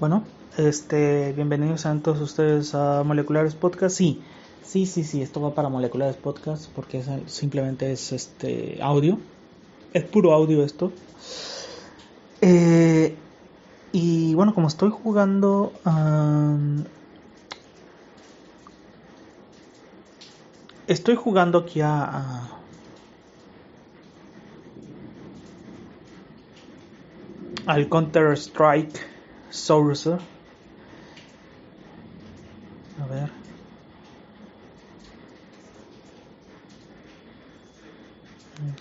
Bueno, este, bienvenidos a todos ustedes a Moleculares Podcast. Sí, sí, sí, sí, esto va para Moleculares Podcast porque simplemente es este audio. Es puro audio esto. Eh, y bueno, como estoy jugando estoy jugando aquí a al Counter Strike Source. A ver.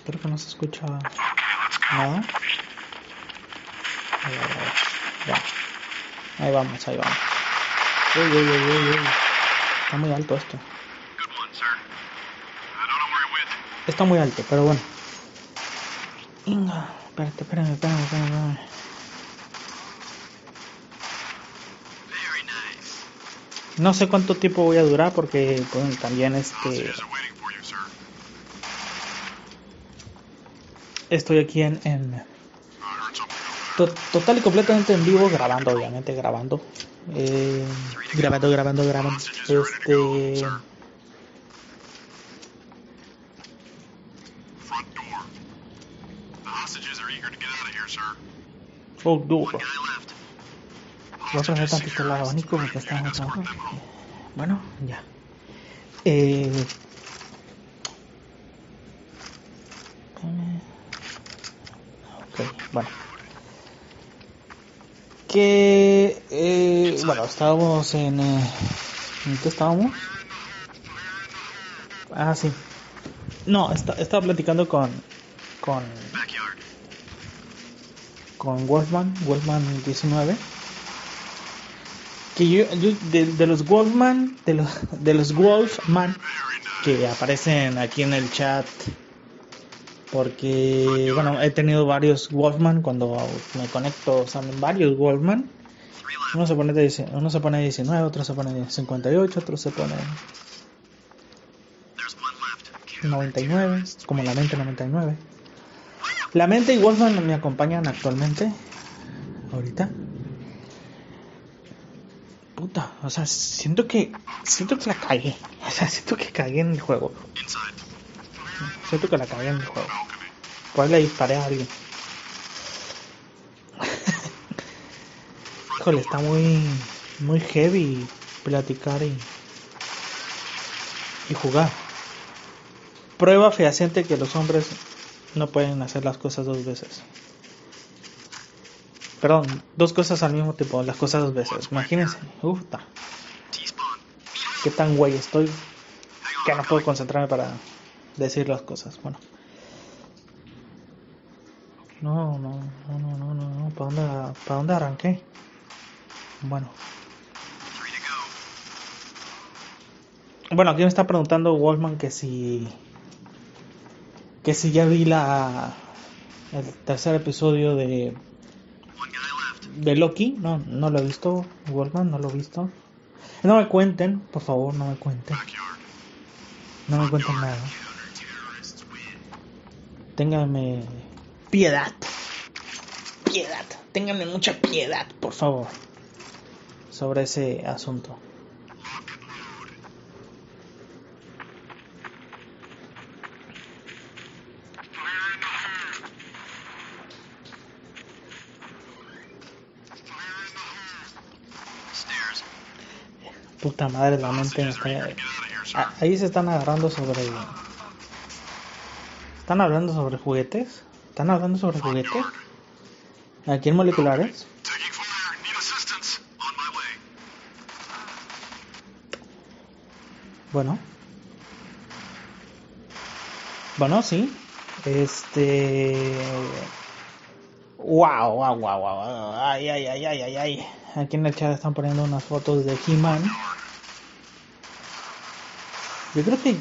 Creo que no se escucha nada. Ahí vamos, ahí vamos. Uy, uy, uy, uy, Está muy alto esto. Está muy alto, pero bueno. Inga, espérate, espérame, espérame, espérame. espérame. No sé cuánto tiempo voy a durar porque pues, también este estoy aquí en, en total y completamente en vivo grabando obviamente grabando. Eh, grabando grabando grabando. Este Oh, duro. Voy a poner tantito el abanico porque está trabajando. Bueno, ya. Eh, ok, bueno. Que, eh, bueno, estábamos en... Eh, ¿En qué estábamos? Ah, sí. No, está, estaba platicando con... Con... Con Wolfman, Wolfman 19 que yo, de, los Wolfman, de los, de los Wolfman que aparecen aquí en el chat, porque, bueno, he tenido varios Wolfman cuando me conecto, salen varios Wolfman. Uno se pone, uno se pone 19, otro se pone 58, otro se pone 99, como la mente 99. La mente y Wolfman me acompañan actualmente, ahorita puta, o sea, siento que siento que la cagué, o sea, siento que cagué en el juego. Siento que la cagué en el juego. Ahí le disparé a alguien. Híjole, está muy muy heavy platicar y y jugar. Prueba fehaciente que los hombres no pueden hacer las cosas dos veces. Perdón, dos cosas al mismo tiempo, las cosas dos veces. Imagínense, uff, qué tan güey estoy que no puedo concentrarme para decir las cosas. Bueno. No, no, no, no, no, no, no. ¿Para dónde, ¿Para dónde arranqué? Bueno. Bueno, aquí me está preguntando Wolfman que si. Que si ya vi la. El tercer episodio de de Loki, no, no lo he visto, Wolfman, no lo he visto. No me cuenten, por favor, no me cuenten. No me cuenten nada. Ténganme piedad. Piedad. Ténganme mucha piedad, por favor. Sobre ese asunto. Puta madre, la mente ah, Ahí se están agarrando sobre. ¿Están hablando sobre juguetes? ¿Están hablando sobre juguetes? ¿Aquí en moleculares? Bueno. Bueno, sí. Este. Wow, wow, wow, wow. Ay, ay, ay, ay, ay, ay. Aquí en el chat están poniendo unas fotos de He-Man. Yo creo que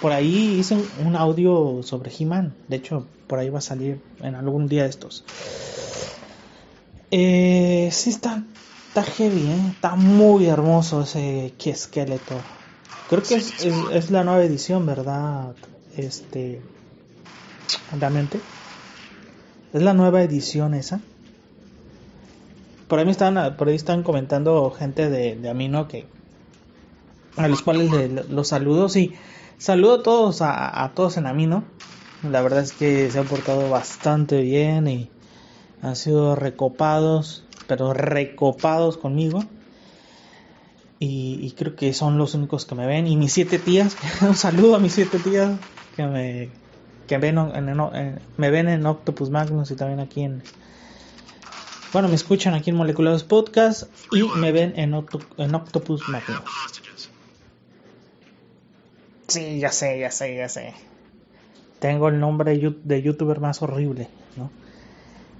por ahí hice un audio sobre He-Man. De hecho, por ahí va a salir en algún día estos. Eh, sí, está, está heavy, ¿eh? Está muy hermoso ese esqueleto. Creo que es, es, la nueva edición, ¿verdad? Este. Realmente. Es la nueva edición esa. Por ahí están, por ahí están comentando gente de, Amino que a los cuales los saludo. Sí, saludo a todos, a, todos en Amino. La verdad es que se han portado bastante bien y han sido recopados, pero recopados conmigo. Y, creo que son los únicos que me ven. Y mis siete tías, un saludo a mis siete tías que me, que ven en, me ven en Octopus Magnus y también aquí en... Bueno, me escuchan aquí en Moleculares Podcast y me ven en, en Octopus Magnus. Sí, ya sé, ya sé, ya sé. Tengo el nombre de youtuber más horrible, ¿no?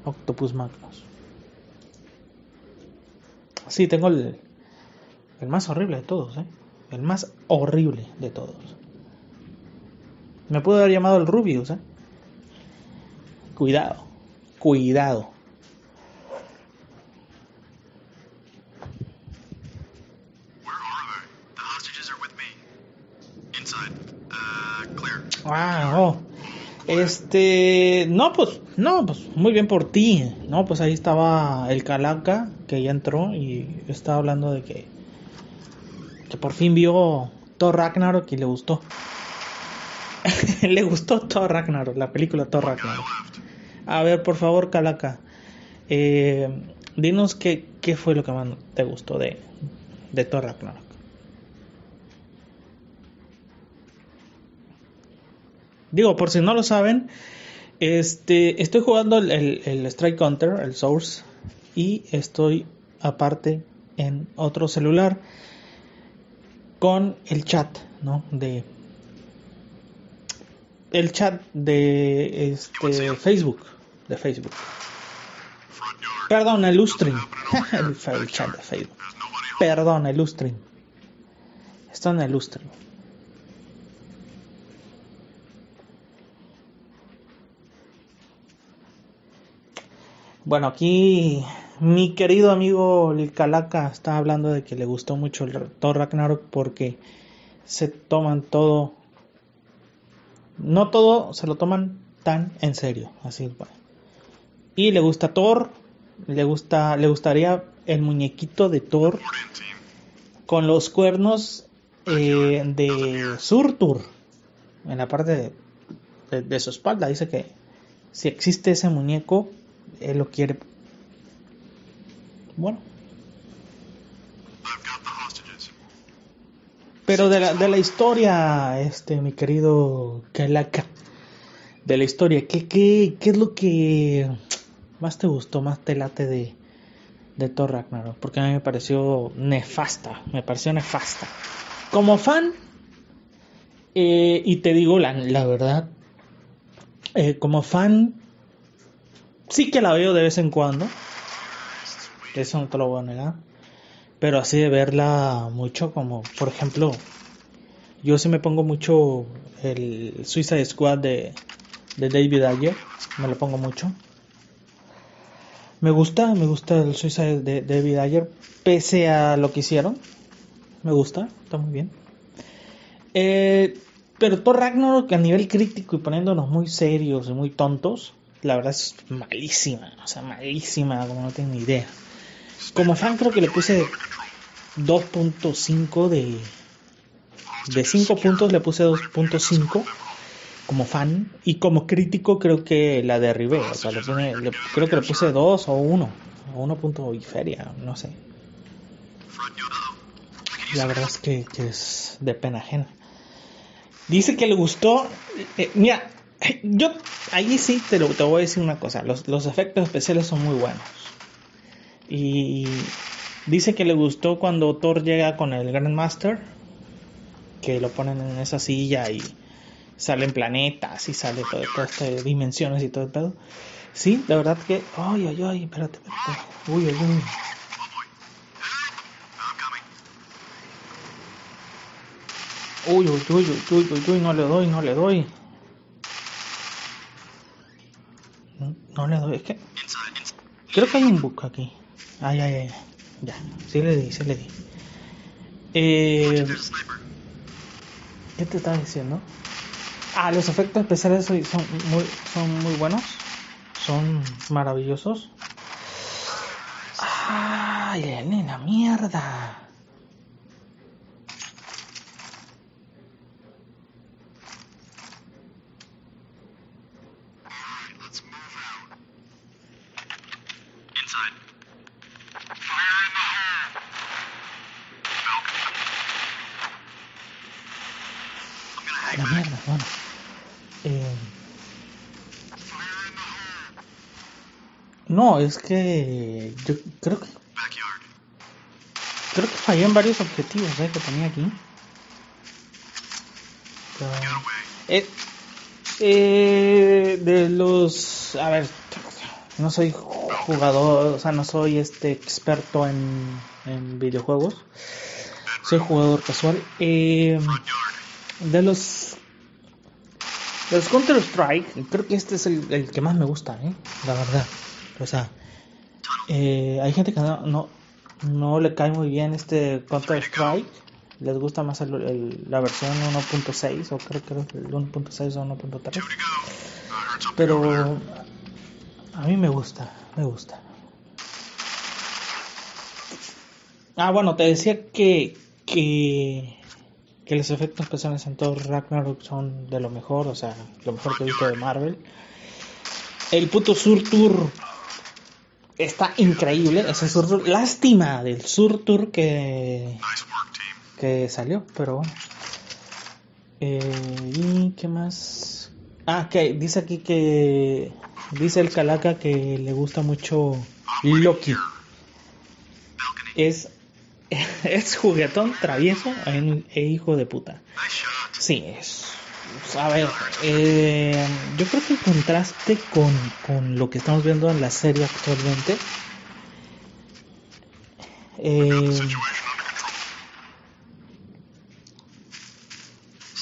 Octopus Magnus. Sí, tengo el, el más horrible de todos, ¿eh? El más horrible de todos. Me pudo haber llamado el Rubius, ¿eh? Cuidado, cuidado. Oh. Este, no, pues, no, pues, muy bien por ti. No, pues ahí estaba el Calaca, que ya entró y estaba hablando de que, que por fin vio Thor Ragnarok y le gustó. le gustó Thor Ragnarok, la película Thor Ragnarok. A ver, por favor, Calaca, eh, dinos qué, qué fue lo que más te gustó de, de Thor Ragnarok. Digo, por si no lo saben, este, estoy jugando el, el, Strike Counter, el Source, y estoy aparte en otro celular con el chat, ¿no? De el chat de este Facebook, de Facebook. Perdón, el Ustream. el, el, chat de Facebook. Perdón, el Ustream. Está en el Ustream. Bueno, aquí mi querido amigo el Calaca está hablando de que le gustó mucho el Thor Ragnarok porque se toman todo, no todo se lo toman tan en serio, así bueno. Y le gusta Thor, le gusta, le gustaría el muñequito de Thor con los cuernos eh, de Surtur en la parte de su espalda. Dice que si existe ese muñeco él lo quiere. Bueno. Pero de la, de la historia, este, mi querido Kalaka, de la historia, ¿qué, qué, ¿qué es lo que más te gustó, más te late de, de Thor Ragnarok? Porque a mí me pareció nefasta, me pareció nefasta. Como fan, eh, y te digo la, la verdad, eh, como fan sí que la veo de vez en cuando. Eso no te lo voy a negar. Pero así de verla mucho, como por ejemplo, yo sí me pongo mucho el Suicide Squad de, de David Ayer. Me lo pongo mucho. Me gusta, me gusta el Suicide de David Ayer, pese a lo que hicieron. Me gusta, está muy bien. Eh, pero Thor Ragnarok a nivel crítico y poniéndonos muy serios y muy tontos, la verdad es malísima, o sea, malísima, como no tengo ni idea. Como fan creo que le puse 2.5 de... De 5 puntos le puse 2.5 como fan y como crítico creo que la derribé, o sea, le creo que le puse 2 o 1, o 1 y feria, no sé. La verdad es que, es de pena ajena. Dice que le gustó, eh, mira, yo ahí sí te, lo, te voy a decir una cosa, los, los efectos especiales son muy buenos. Y dice que le gustó cuando Thor llega con el Grandmaster, que lo ponen en esa silla y salen planetas y sale todo, todas estas dimensiones y todo el pedo. Sí, la verdad que... Ay, ay, ay, espérate, espérate. Uy, uy, uy. Uy, uy, uy, uy, uy, uy, no le doy, no le doy. No le doy, es que. Creo que hay un bug aquí. Ay, ay, ay. Ya, sí le di, sí le di. Eh, ¿Qué te estaba diciendo? Ah, los efectos especiales son muy, son muy buenos. Son maravillosos. Ay, Elena, mierda. La mierda, bueno. Eh, no, es que yo creo que creo que fallé en varios objetivos ¿eh? que tenía aquí. Pero, eh, eh, de los, a ver, no soy jugador, o sea, no soy este experto en, en videojuegos. Soy jugador casual. Eh, de los de los Counter Strike, creo que este es el, el que más me gusta, ¿eh? la verdad. O sea, eh, hay gente que no, no, no, le cae muy bien este Counter Strike. Les gusta más el, la versión 1.6 o creo que el 1.6 o 1.3. Pero a mí me gusta, me gusta. Ah, bueno, te decía que, que que los efectos especiales en todo Ragnarok son de lo mejor, o sea, lo mejor que he visto de Marvel. El puto Sur Tour está increíble, ese Sur Tour, lástima del Sur Tour que, que salió, pero bueno. Eh, ¿Y qué más? Ah, que dice aquí que dice el Calaca que le gusta mucho Loki. Es es juguetón, travieso e hijo de puta. Sí, es. A ver, eh, yo creo que el contraste con, con lo que estamos viendo en la serie actualmente. Eh,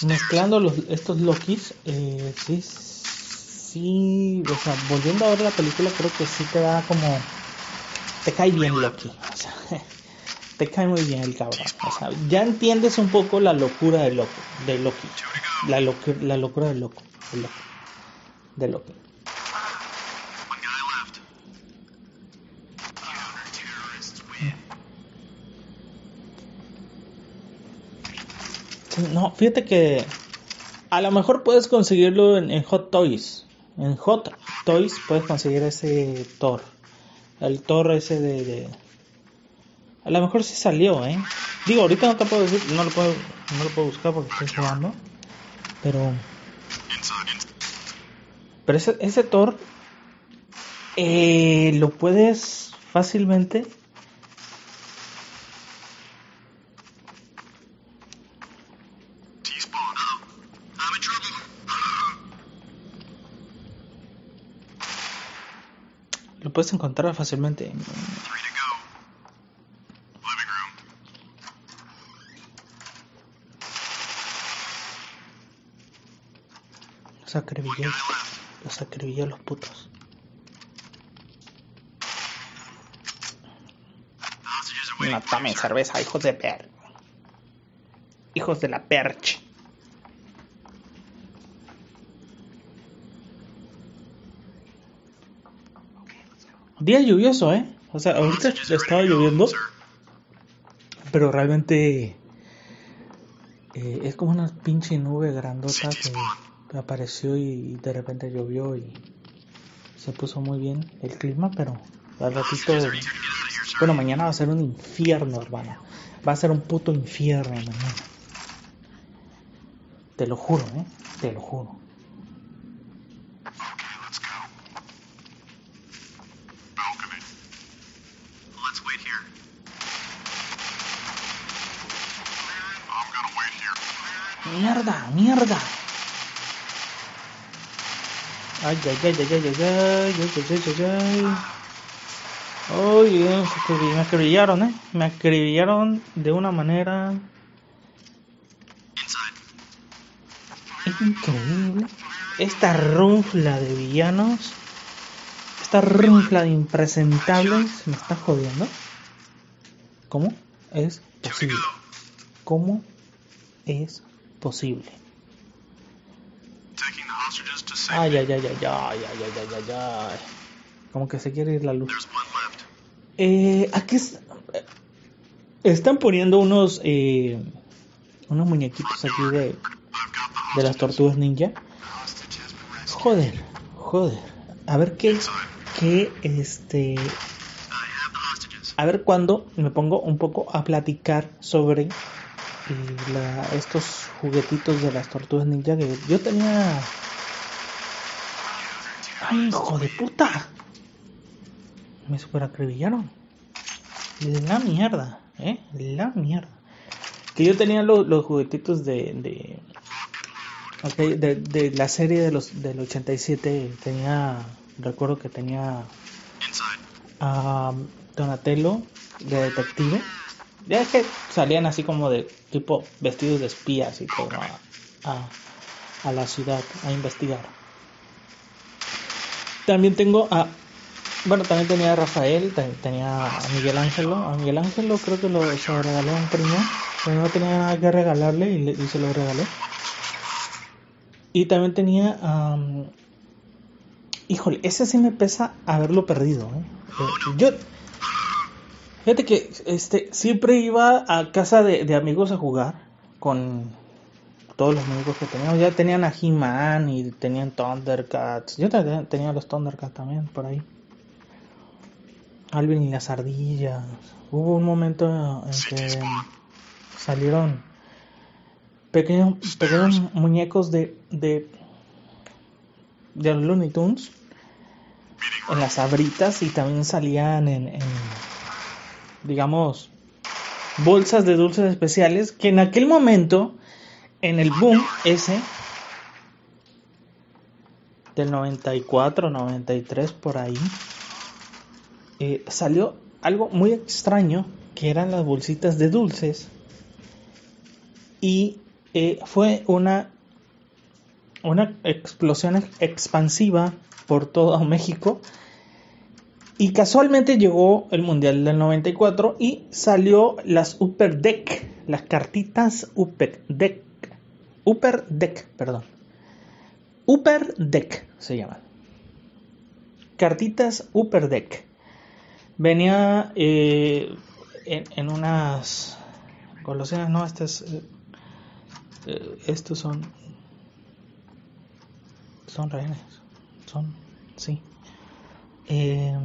mezclando los, estos Lokis, eh, sí, sí, o sea, volviendo a ver la película, creo que sí te da como. Te cae bien Loki. te cae muy bien el cabrón. O sea, ya entiendes un poco la locura de loco, de Loki. La, locu la locura de loco, de Loki. No, fíjate que a lo mejor puedes conseguirlo en, Hot Toys. En Hot Toys puedes conseguir ese Thor. El Thor ese de a lo mejor sí salió, ¿eh? Digo, ahorita no te puedo decir, no lo puedo, no lo puedo buscar porque estoy jugando. Pero... Pero ese, ese Thor eh, lo puedes fácilmente lo puedes encontrar fácilmente Los acribillé, los acribillé los putos. No tomen cerveza, hijos de per. Hijos de la perch. Día lluvioso, ¿eh? O sea, ahorita estaba lloviendo. Pero realmente eh, es como una pinche nube grandota que apareció y de repente llovió y se puso muy bien el clima, pero al ratito, bueno, mañana va a ser un infierno, hermano. Va a ser un puto infierno mañana. Te lo juro, ¿eh? Te lo juro. Mierda, mierda. Ay, ay, ay, ay, ay, ay, ay, ay, ay, ay, ay. me acribillaron, eh. Me acribillaron de una manera increíble. Esta runfla de villanos, esta runfla de impresentables, me está jodiendo. ¿Cómo es posible? ¿Cómo es posible? Ay, ay, ay, ay, ay, ay, ay, ay, ay, ay. Como que se quiere ir la luz. Eh, aquí están poniendo unos eh, unos muñequitos aquí de, de las tortugas ninja. Joder, joder. A ver qué, qué este, a ver cuándo me pongo un poco a platicar sobre eh, estos juguetitos de las tortugas ninja que yo tenía. ¡Ay, hijo de puta! Me super acribillaron. La mierda, ¿eh? La mierda. Que yo tenía los, juguetitos de. de, de, la serie de los, del 87. Tenía. Recuerdo que tenía. a Donatello de detective. Ya es que salían así como de tipo vestidos de espías y todo a, a, la ciudad a investigar. También tengo a. Bueno, también tenía a Rafael, tenía a Miguel Ángelo. A Miguel Ángelo creo que lo se regalé a un primo, pero no tenía nada que regalarle y, se lo regalé. Y también tenía. Um, híjole, ese sí me pesa haberlo perdido. ¿eh? Yo Fíjate que este, siempre iba a casa de, amigos a jugar con todos los amigos que teníamos. Ya tenían a He-Man y tenían Thundercats. Yo tenía los Thundercats también por ahí. Alvin y las ardillas. Hubo un momento en que salieron pequeños, pequeños muñecos de, de, de los Looney Tunes en las abritas y también salían en digamos, bolsas de dulces especiales que en aquel momento, en el boom ese, del 94, 93 por ahí, eh, salió algo muy extraño que eran las bolsitas de dulces y eh, fue una una explosión expansiva por todo México y casualmente llegó el Mundial del 94 y salió las Upper Deck, las cartitas Upper Deck. Upper Deck, perdón. Upper Deck se llaman. Cartitas Upper Deck. Venía eh, en, unas golosinas, no, estas, eh, eh, estos son, son rehenes, son, sí. Eh,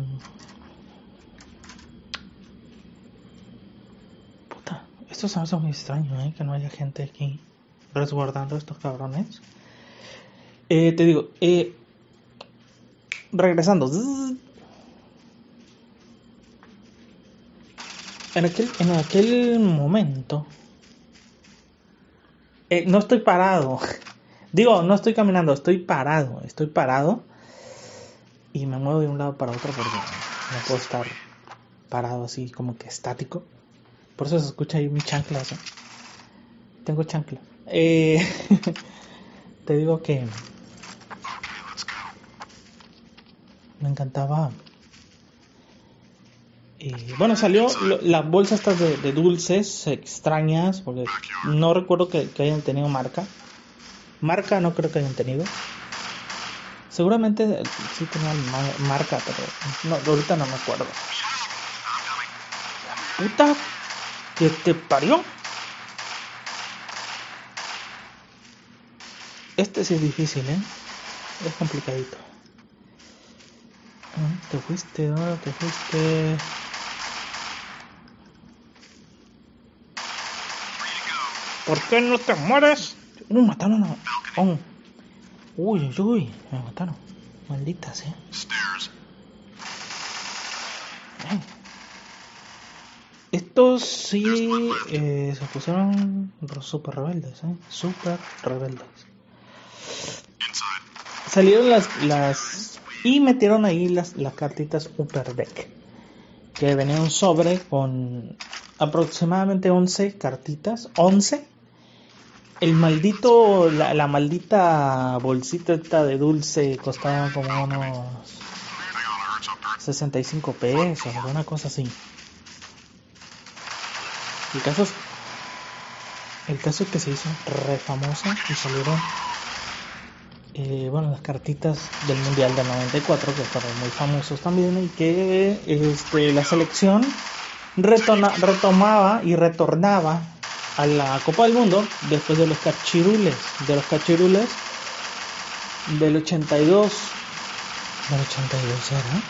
puta, esto se me hace muy extraño, ¿eh? Que no haya gente aquí resguardando estos cabrones. Eh, te digo, eh, regresando. En aquel, en aquel momento, eh, no estoy parado. Digo, no estoy caminando, estoy parado. Estoy parado y me muevo de un lado para otro porque no puedo estar parado así como que estático. Por eso se escucha ahí mi chancla. Tengo chancla. Eh, te digo que me encantaba. Eh, bueno, salió las bolsas estas de, dulces extrañas, porque no recuerdo que hayan tenido marca. Marca no creo que hayan tenido. Seguramente sí tenía marca, pero no, ahorita no me acuerdo. puta que te parió. Este sí es difícil, ¿eh? Es complicadito. Ah, ¿Te fuiste? ¿Dónde te fuiste? ¿Por qué no te mueres? Uh, mataron a... Oh. Uy, uy, uy, me mataron. Malditas, eh. Estos sí eh, se pusieron super rebeldes, eh. Super rebeldes. Salieron las, las y metieron ahí las, las cartitas Upper Deck. Que venía un sobre con aproximadamente 11 cartitas. 11 el maldito, la, maldita bolsita esta de dulce costaba como unos 65 pesos, alguna cosa así. El caso es, el caso es que se hizo re famosa y salieron eh, bueno, las cartitas del Mundial del 94, que fueron muy famosos también, y que este, la selección retomaba y retornaba a la Copa del Mundo después de los cachirules, de los cachirules del 82, del 82 era,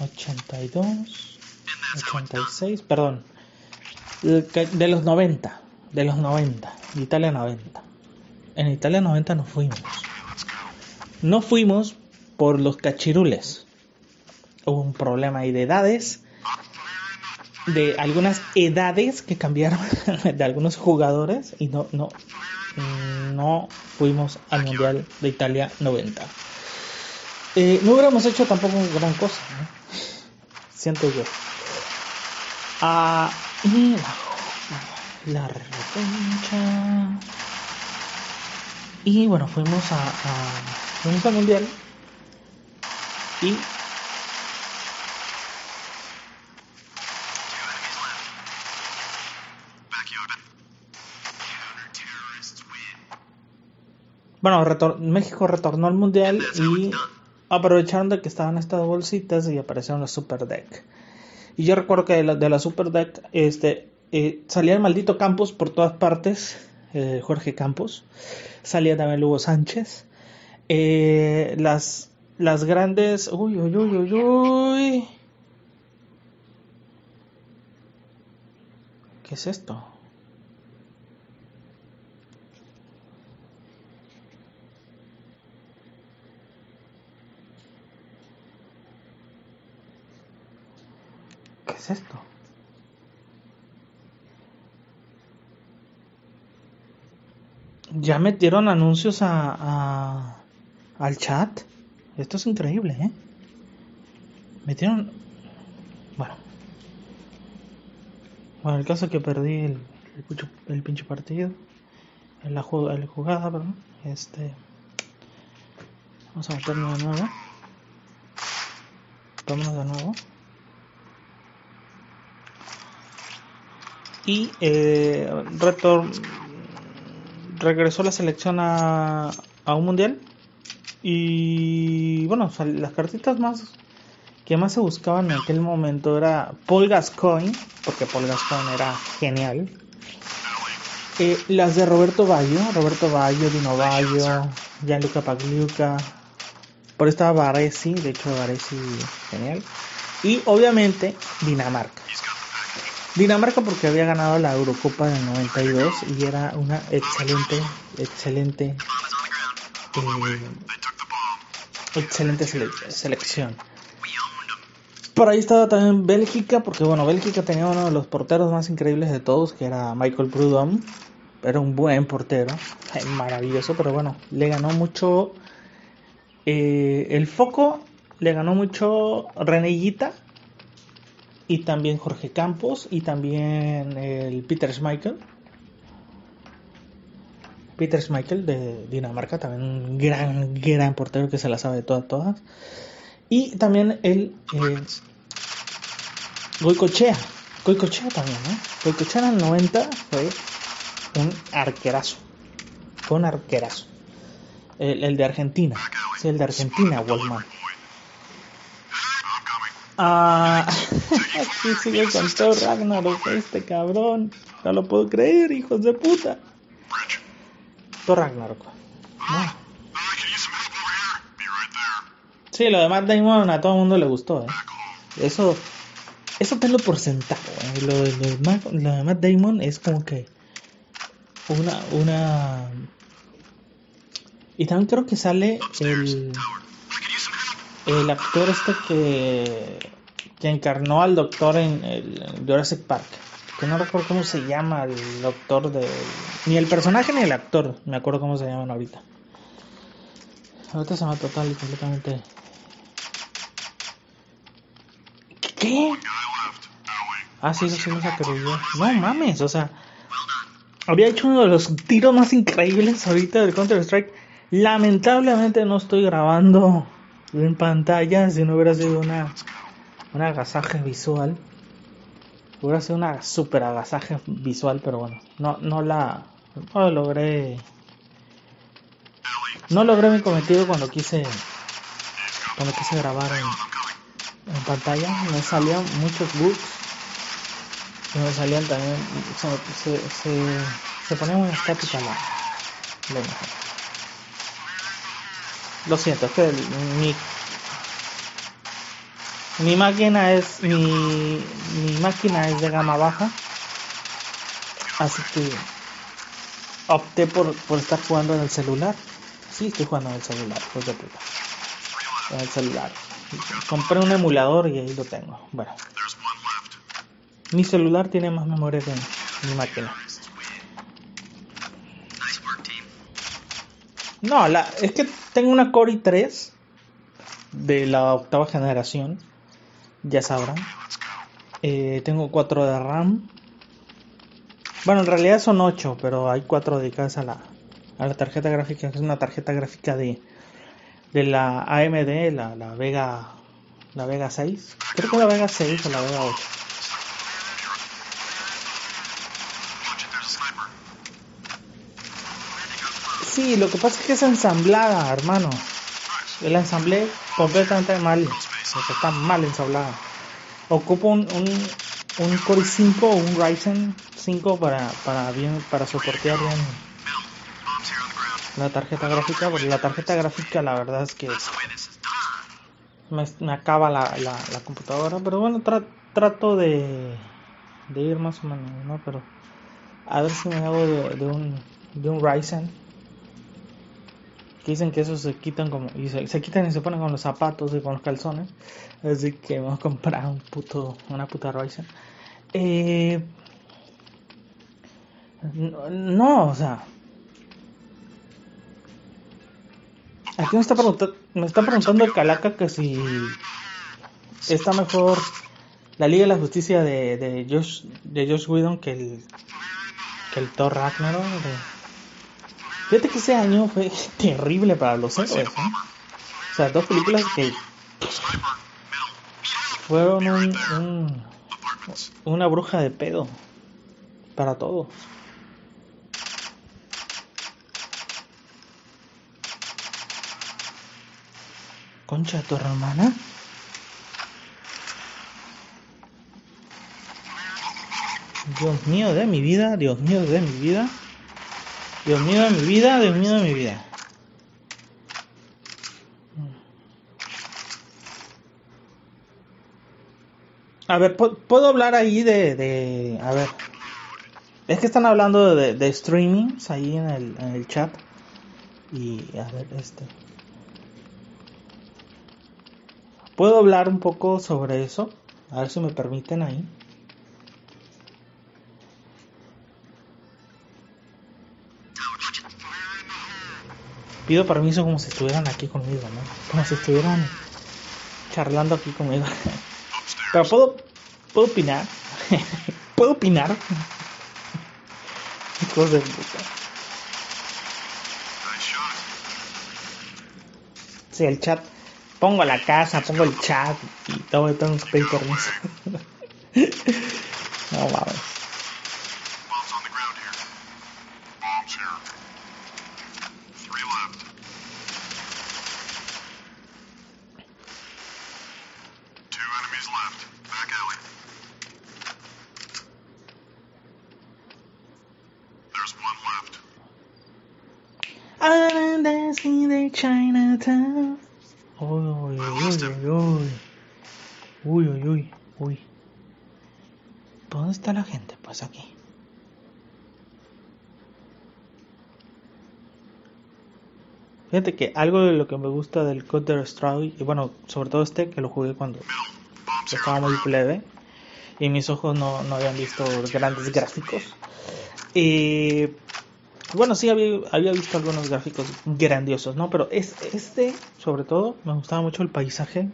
82, 86, perdón, de los 90, de los 90, Italia 90. En Italia 90 no fuimos. No fuimos por los cachirules. Hubo un problema ahí de edades, de algunas edades que cambiaron de algunos jugadores y no, no, no fuimos al Mundial de Italia 90. Eh, no hubiéramos hecho tampoco gran cosa, siento yo. Ah, la, la Y bueno, fuimos a, a fuimos al mundial y bueno, México retornó al mundial y aprovecharon de que estaban estas bolsitas y aparecieron los Super Deck. Y yo recuerdo que de la, de la Super Deck este, eh, salía el maldito Campos por todas partes, eh, Jorge Campos, salía también Hugo Sánchez, eh, las, las grandes... Uy, uy, uy, uy, uy. ¿Qué es esto? ¿Qué es esto? Ya metieron anuncios a, al chat. Esto es increíble, ¿eh? Metieron... Bueno. Bueno, el caso es que perdí el, el, pinche partido. En la, jugada, perdón. Este... Vamos a meterlo de nuevo. Vámonos de nuevo. y eh, regresó la selección a, un mundial y bueno las cartitas más que más se buscaban en aquel momento era Paul Gascoigne porque Paul Gascoigne era genial. Eh, las de Roberto Baggio Roberto Baggio Dino Baggio Gianluca Pagliuca. Por estaba Baresi de hecho Baresi genial. Y obviamente Dinamarca Dinamarca porque había ganado la Eurocopa del 92 y era una excelente, excelente, eh, excelente selección. Por ahí estaba también Bélgica, porque bueno, Bélgica tenía uno de los porteros más increíbles de todos, que era Michael Prudhomme. Era un buen portero, maravilloso, pero bueno, le ganó mucho eh, el foco, le ganó mucho Reneguita y también Jorge Campos y también el Peter Schmeichel. Peter Schmeichel de Dinamarca, también un gran, gran portero que se la sabe de todas, todas. Y también el eh, Goicochea. Goicochea también, ¿no? Goicochea en el 90 fue un arquerazo. Fue un arquerazo. El, el de Argentina. Sí, el de Argentina, Wallman. Ah, aquí sigue con todo Ragnarok, este cabrón. No lo puedo creer, hijos de puta. Thor Ragnarok. Sí, lo de Matt Damon a todo el mundo le gustó, eh. Eso, eso tenlo por sentado, eh. Lo de, lo de Matt Damon es como que una, una... Y también creo que sale el el actor este que, que encarnó al doctor en el Jurassic Park. Que no recuerdo cómo se llama el doctor de... Ni el personaje ni el actor, me acuerdo cómo se llaman ahorita. Ahorita se me total y completamente... ¿Qué? Ah, sí, eso sí me yo. No mames, o sea... Había hecho uno de los tiros más increíbles ahorita del Counter-Strike. Lamentablemente no estoy grabando en pantalla si no hubiera sido una, un agasaje visual. Hubiera sido una super agasaje visual, pero bueno, no, no la No logré. No logré mi cometido cuando quise. Cuando quise grabar en, pantalla. Me salían muchos bugs. Y me salían también. Se, se, se, se ponía muy estática la, la. Lo siento, es que mi mi máquina es mi, mi máquina es de gama baja. Así que opté por, por estar jugando en el celular. Sí estoy jugando en el celular pues de puta. En el celular. Compré un emulador y ahí lo tengo. Bueno. Mi celular tiene más memoria que mi máquina no la, es que tengo una Core i3 de la octava generación ya sabrán. Eh, tengo 4 de RAM. Bueno, en realidad son 8, pero hay 4 dedicadas a la, a la tarjeta gráfica, es una tarjeta gráfica de, de la AMD, la, la Vega la Vega 6. Creo que la Vega 6 o la Vega 8. Sí, lo que pasa es que es ensamblada, hermano. El ensamblé completamente mal está mal ensablada. Ocupa un, un, un Core 5 o un Ryzen 5 para, para, bien, para soportear bien la tarjeta gráfica, porque la tarjeta gráfica la verdad es que me, acaba la, la, la, computadora, pero bueno, trato de, de ir más o menos, ¿no? Pero a ver si me hago de, de un, de un Ryzen dicen que esos se quitan como y se, quitan y se ponen con los zapatos y con los calzones. Así que vamos a comprar un puto una puta Ryzen eh, no, o sea aquí me está preguntando me está preguntando el calaca que si está mejor la Liga de la Justicia de, de Josh de Josh Whedon que el que el Thor Ragnarok de, Fíjate que ese año fue terrible para los héroes. ¿eh? O sea, dos películas que fueron un, un, una bruja de pedo para todos. Concha, tu hermana. Dios mío de mi vida, Dios mío de mi vida. Dios mío de mi vida, Dios mío de mi vida. A ver, ¿puedo hablar ahí de, A ver. Es que están hablando de, de streamings ahí en el, en el chat. Y a ver, este. ¿Puedo hablar un poco sobre eso? A ver si me permiten ahí. Pido permiso como si estuvieran aquí conmigo, ¿no? Como si estuvieran charlando aquí conmigo. Pero puedo, puedo opinar. puedo opinar. Hijos de puta. Sí, el chat. Pongo la casa, pongo el chat y todo, tengo que pedir permiso. no mames. Chinatown. Uy, uy, uy, uy. Uy, uy, uy, uy. ¿Dónde está la gente? Pues aquí. Fíjate que algo de lo que me gusta del Counter Strike, y bueno, sobre todo este, que lo jugué cuando estaba muy plebe y mis ojos no, no habían visto grandes gráficos. Y bueno, sí había, había visto algunos gráficos grandiosos, ¿no? Pero es, este, sobre todo, me gustaba mucho el paisaje.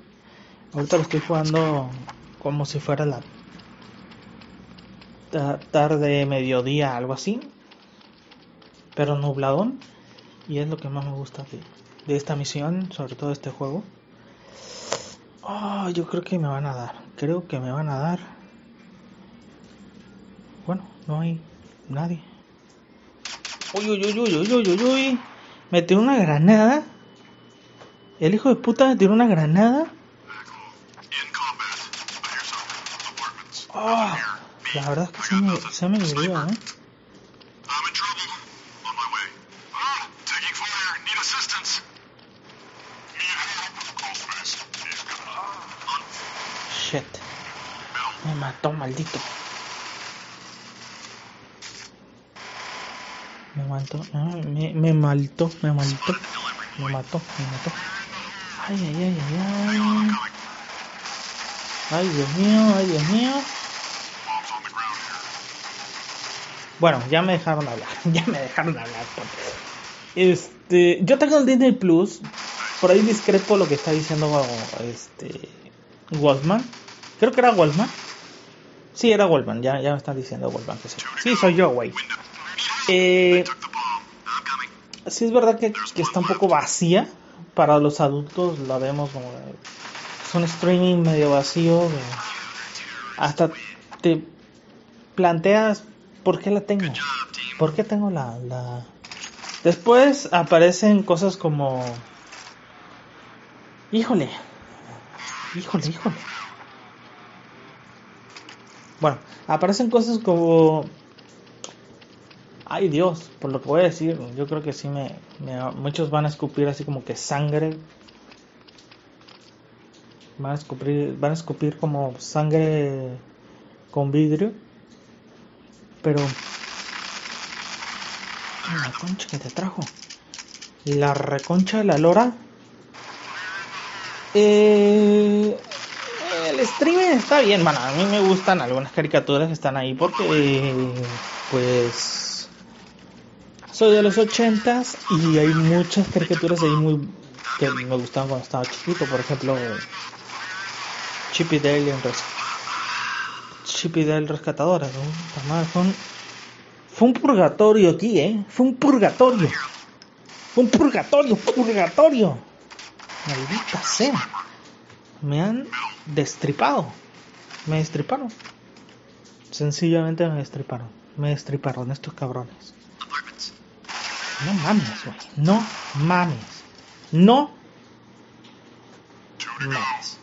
Ahorita lo estoy jugando como si fuera la tarde, mediodía, algo así. Pero nubladón. Y es lo que más me gusta de, de esta misión, sobre todo este juego. Oh, yo creo que me van a dar. Creo que me van a dar. Bueno, no hay nadie. Uy, uy, uy, uy, uy, uy, uy, uy. Me tiró una granada. El hijo de puta me tiró una granada. Oh, la verdad es que se me, se me olvidó, ¿eh? Mató, maldito. Me mató, ah, me, me maltó, me maltó. Me mató, me mató. Ay, ay, ay, ay, ay. Ay, Dios mío, ay, Dios mío. Bueno, ya me dejaron hablar, ya me dejaron hablar. Este, yo tengo el Disney Plus, por ahí discrepo lo que está diciendo este Wolfman. Creo que era Wolfman. Sí, era Wolfman, ya, ya me están diciendo Wolfman que sí. Sí, soy yo, güey. Eh, sí es verdad que, está un poco vacía. Para los adultos la vemos como... Es un streaming medio vacío. Hasta te planteas ¿por qué la tengo? ¿Por qué tengo la, la... Después aparecen cosas como... Híjole. Híjole, híjole. Bueno, aparecen cosas como... Ay Dios, por lo que voy a decir, yo creo que sí me, Muchos van a escupir así como que sangre. Van a escupir, van a escupir como sangre con vidrio. Pero... La concha que te trajo. La reconcha de la lora. Eh, streaming está bien, bueno, a mí me gustan algunas caricaturas que están ahí porque, pues, soy de los ochentas y hay muchas caricaturas ahí muy que me gustaban cuando estaba chiquito, por ejemplo, Chip y Dale en y Dale Rescatadora, ¿no? Fue fue un purgatorio aquí, ¿eh? Fue un purgatorio. Fue un purgatorio, purgatorio. Maldita sea. Me han destripado. Me destriparon. Sencillamente me destriparon. Me destriparon estos cabrones. No mames, güey. No mames. No mames.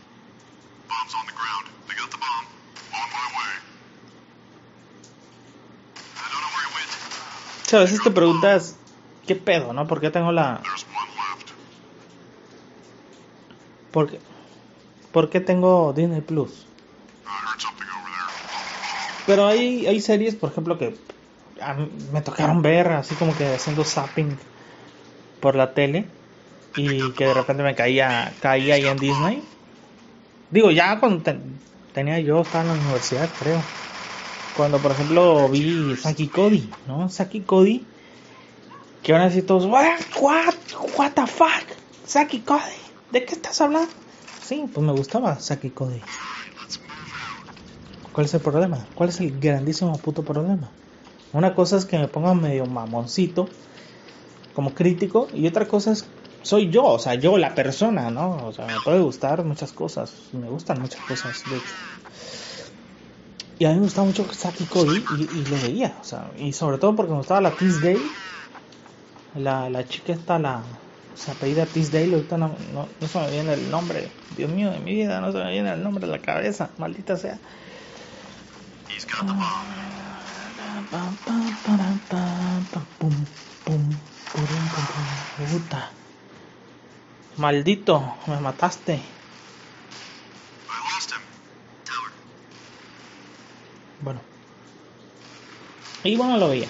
O sea, a veces te preguntas, ¿qué pedo, no? ¿Por qué tengo la... ¿Por qué, ¿Por qué tengo Disney Plus? Pero hay, hay series, por ejemplo, que me tocaron ver así como que haciendo zapping por la tele y que de repente me caía, caía ahí en Disney. Digo, ya cuando tenía yo, estaba en la universidad, creo. Cuando, por ejemplo, vi Saki Cody, ¿no? Saki Cody, que van a decir todos, what, what, what the fuck, Saki Cody, ¿de qué estás hablando? Sí, pues me gustaba Saki Cody. ¿Cuál es el problema? ¿Cuál es el grandísimo puto problema? Una cosa es que me ponga medio mamoncito como crítico y otra cosa es soy yo, o sea, yo la persona, ¿no? O sea, me puede gustar muchas cosas, me gustan muchas cosas, de hecho. Y a mí me gustaba mucho Saki Cody y, lo veía, o sea, y sobre todo porque me gustaba la Day la, la chica esta, la, se apellida Day ahorita no, no, no, se me viene el nombre, Dios mío de mi vida, no se me viene el nombre de la cabeza, maldita sea. Maldito, me mataste. Bueno. Y bueno, lo veía.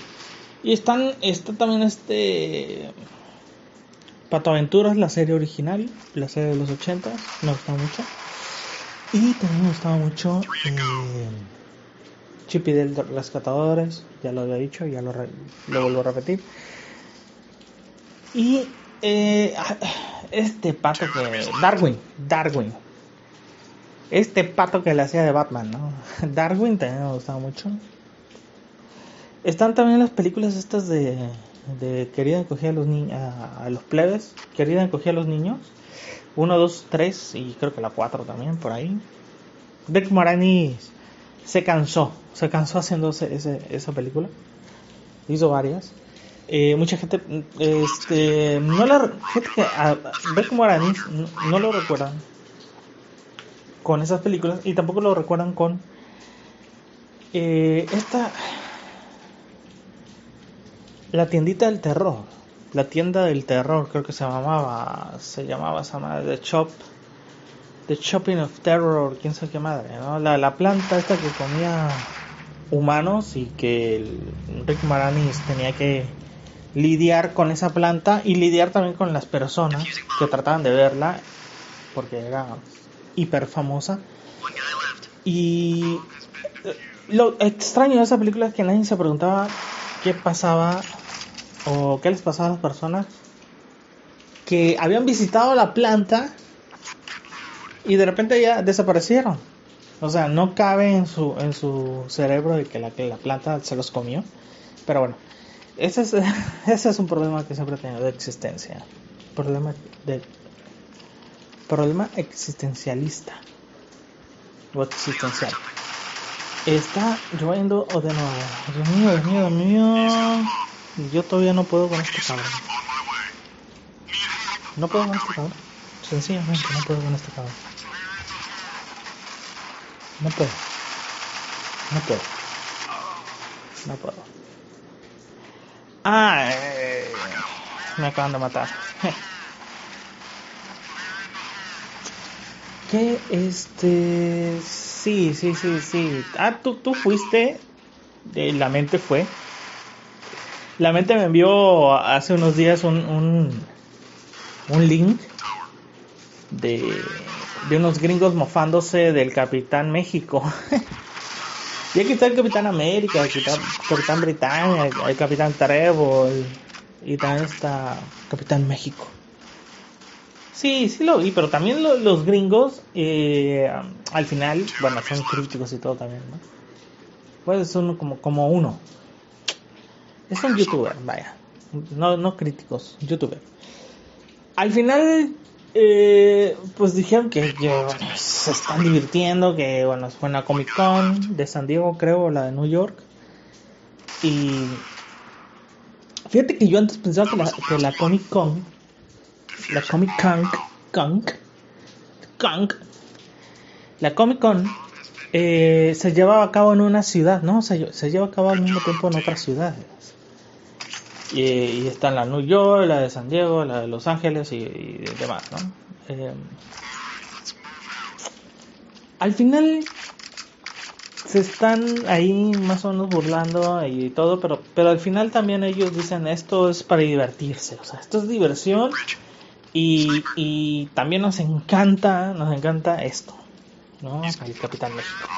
Y están, está también este... Pato Aventuras, la serie original, la serie de los 80, me gustaba mucho. Y también me gustaba mucho eh, Chip y Del Rescatadores, ya lo había dicho, ya lo, lo vuelvo a repetir. Y eh, este pato que... Darwin, Darwin, este pato que le hacía de Batman, ¿no? Darwin también me gustaba mucho. Están también las películas estas de, de Querida encogía a los niños, a, los plebes, Querida encogía a los niños. Uno, dos, tres y creo que la cuatro también por ahí. Deck Morani se cansó, se cansó haciendo ese, esa película. Hizo varias. Eh, mucha gente este, no la gente que a, no, no lo recuerdan con esas películas y tampoco lo recuerdan con eh, esta la tiendita del terror. La tienda del terror creo que se llamaba se llamaba esa madre The Shop. The Shopping of Terror quién sabe qué madre ¿no? la, la planta esta que comía humanos y que Rick Moranis tenía que lidiar con esa planta y lidiar también con las personas que trataban de verla porque era hiper famosa y eh, lo extraño de esa película es que nadie se preguntaba qué pasaba o qué les pasaba a las personas que habían visitado la planta y de repente ya desaparecieron. O sea, no cabe en su, en su cerebro de que la, que la planta se los comió. Pero bueno, ese es, ese es un problema que siempre he tenido de existencia. Problema de problema existencialista o existencial. Está lloviendo o de nuevo. Dios mío, Dios mío, Dios mío. Yo todavía no puedo con este cabrón. No puedo con este cabrón. Sencillamente no puedo con este cabrón. No puedo. No puedo. No puedo. Ah, eh, me acaban de matar. Que este. Sí, sí, sí, sí. Ah, tú, tú fuiste. De, la mente fue. La mente me envió hace unos días un, un, un link de, de unos gringos mofándose del Capitán México. y aquí está el Capitán América, el Capitán, Capitán Britannia, el, Capitán Trevor y también está Capitán México. Sí, sí lo vi, pero también los gringos eh, al final, bueno, son críticos y todo también, ¿no? Pues son como, como uno. Es un youtuber, vaya. No, no críticos, youtuber. Al final eh, pues dijeron que, se están divirtiendo, que bueno, fue una Comic Con de San Diego, creo, la de New York. Y fíjate que yo antes pensaba que la, Comic Con, la Comic Con, Con, la Comic Con eh, se llevaba a cabo en una ciudad, ¿no? Se, se lleva a cabo al mismo tiempo en otras ciudades. Y, y, están la New York, la de San Diego, la de Los Ángeles y, demás, ¿no? Eh, al final se están ahí más o menos burlando y todo, pero, pero al final también ellos dicen esto es para divertirse, o sea, esto es diversión y, y también nos encanta, nos encanta esto, ¿no? El Capitán México.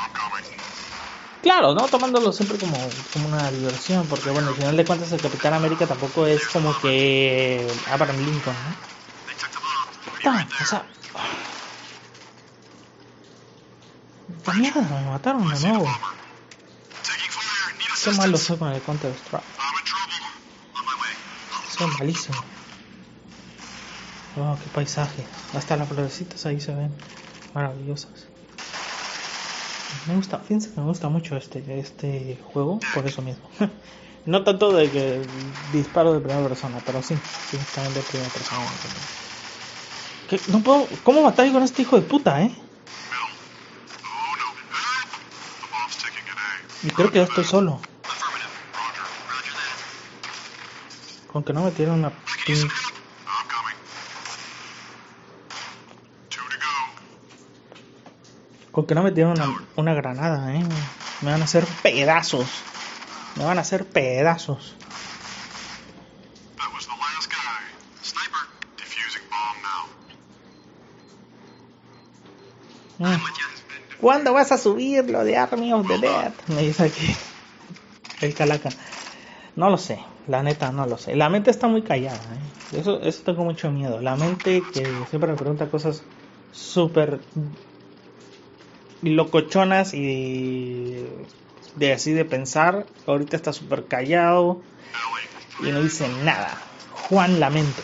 Claro, ¿no? Tomándolo siempre como, como una diversión, porque bueno, al final de cuentas el Capitán América tampoco es como que Abraham Lincoln, ¿no? o sea... ¡La mierda! Me mataron de nuevo. Qué malo soy con el Counter Strike. Soy malísimo. Oh, qué paisaje. Hasta las florecitas ahí se ven maravillosas. Me gusta, fíjense que me gusta mucho este, este juego por eso mismo. no tanto de que disparo de primera persona, pero sí, sí, también de primera persona. no puedo, ¿Cómo matar con este hijo de puta, eh? Y creo que ya estoy solo. Con que no me tiene una Con que no me dieron una, una granada, ¿eh? Me van a hacer pedazos. Me van a hacer pedazos. Mm. ¿Cuándo vas a subir lo de Army of the Dead? Me dice aquí el calaca. No lo sé, la neta no lo sé. La mente está muy callada, ¿eh? Eso, eso tengo mucho miedo. La mente que siempre me pregunta cosas súper locochonas y de así de pensar. Ahorita está súper callado y no dice nada. Juan Lamento.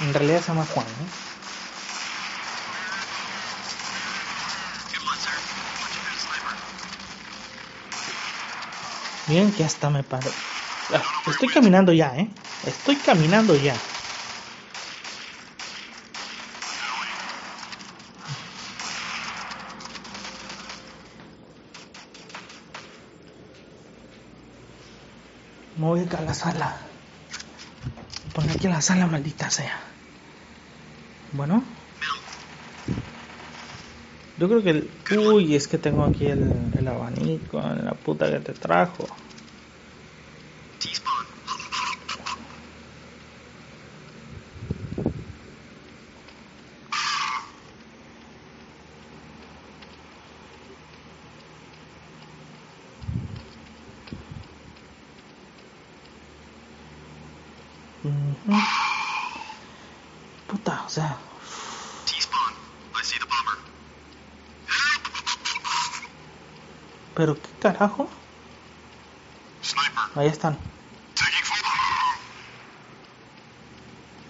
En realidad se llama Juan, Bien que hasta me paro. Ah, estoy caminando ya, ¿eh? Estoy caminando ya. Me voy a la sala. Pon aquí en la sala, maldita sea. Bueno. Yo creo que el... Uy, es que tengo aquí el, el abanico, la puta que te trajo. Puta, o sea. Pero qué carajo. Ahí están.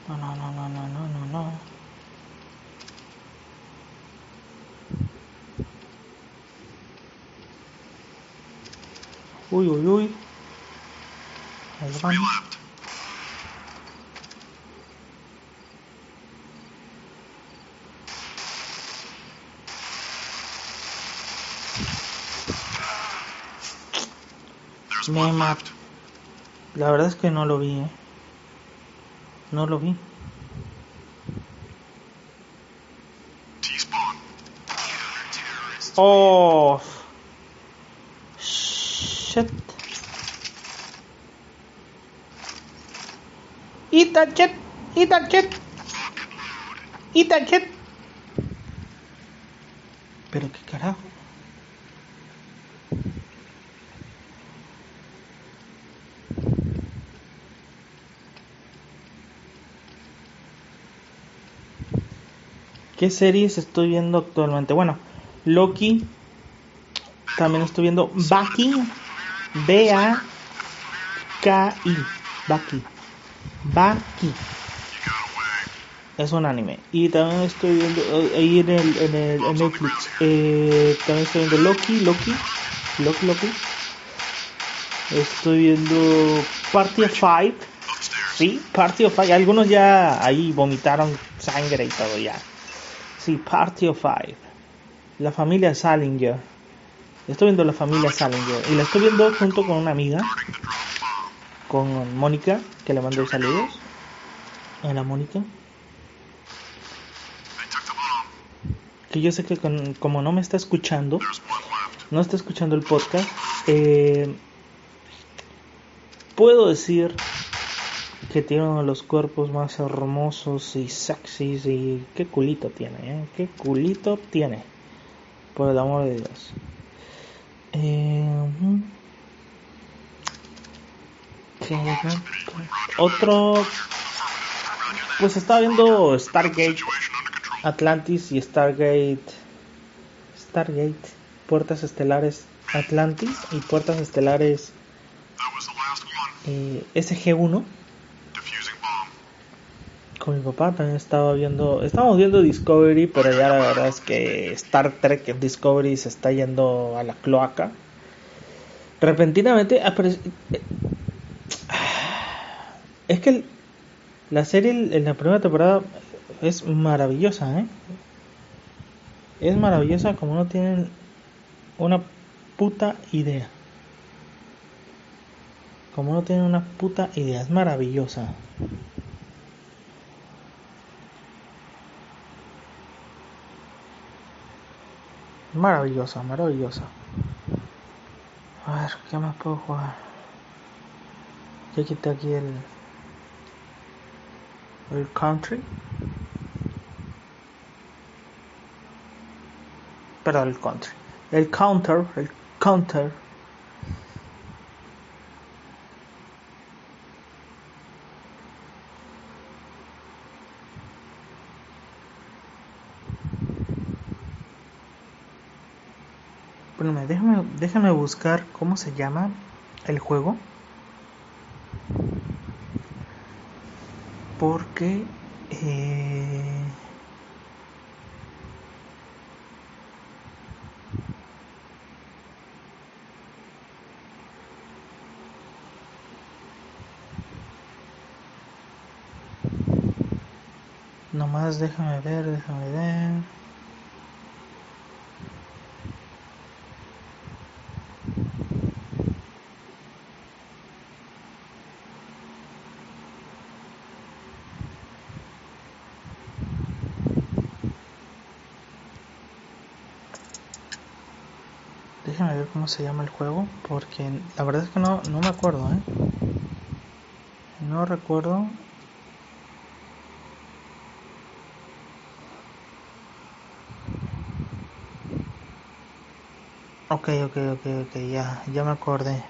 No, no, no, no, no, no, no, no. Uy, uy, uy. Ahí van. Me mat La verdad es que no lo vi, ¿eh? No lo vi. Oh. Shit. Eat that shit. Eat that shit. Eat that shit. Pero qué carajo. ¿Qué series estoy viendo actualmente? Bueno, Loki. También estoy viendo Baki. B-A-K-I. Baki. Baki. Es un anime. Y también estoy viendo eh, ahí en el, en el Netflix. Eh, también estoy viendo Loki, Loki. Loki, Loki. Estoy viendo Party of Five. Sí, Party of Five. Algunos ya ahí vomitaron sangre y todo ya. Sí, Party of Five. La familia Salinger. Estoy viendo la familia Salinger. Y la estoy viendo junto con una amiga. Con Mónica, que le mando saludos. A la Mónica. Que yo sé que como no me está escuchando, no está escuchando el podcast, eh, puedo decir que tiene uno de los cuerpos más hermosos y sexys y qué culito tiene, ¿eh? Qué culito tiene. Por el amor de Dios. Eh, otro pues estaba viendo Stargate Atlantis y Stargate Stargate Puertas Estelares Atlantis y Puertas Estelares eh, SG1 con mi papá también estaba viendo, estábamos viendo Discovery, pero ya la verdad es que Star Trek Discovery se está yendo a la cloaca. Repentinamente es que la serie en la primera temporada es maravillosa, ¿eh? Es maravillosa como no tienen una puta idea. Como no tienen una puta idea, es maravillosa. Maravillosa, maravillosa. A ver, ¿qué más puedo jugar? Ya quité aquí el. El country. Perdón, el country. El counter, el counter. Déjame, déjame buscar cómo se llama el juego. Porque... Eh... Nomás déjame ver, déjame ver. Déjame ver cómo se llama el juego, porque la verdad es que no, no me acuerdo, ¿eh? No recuerdo. Ok, ok, ok, ok, ya, ya me acordé.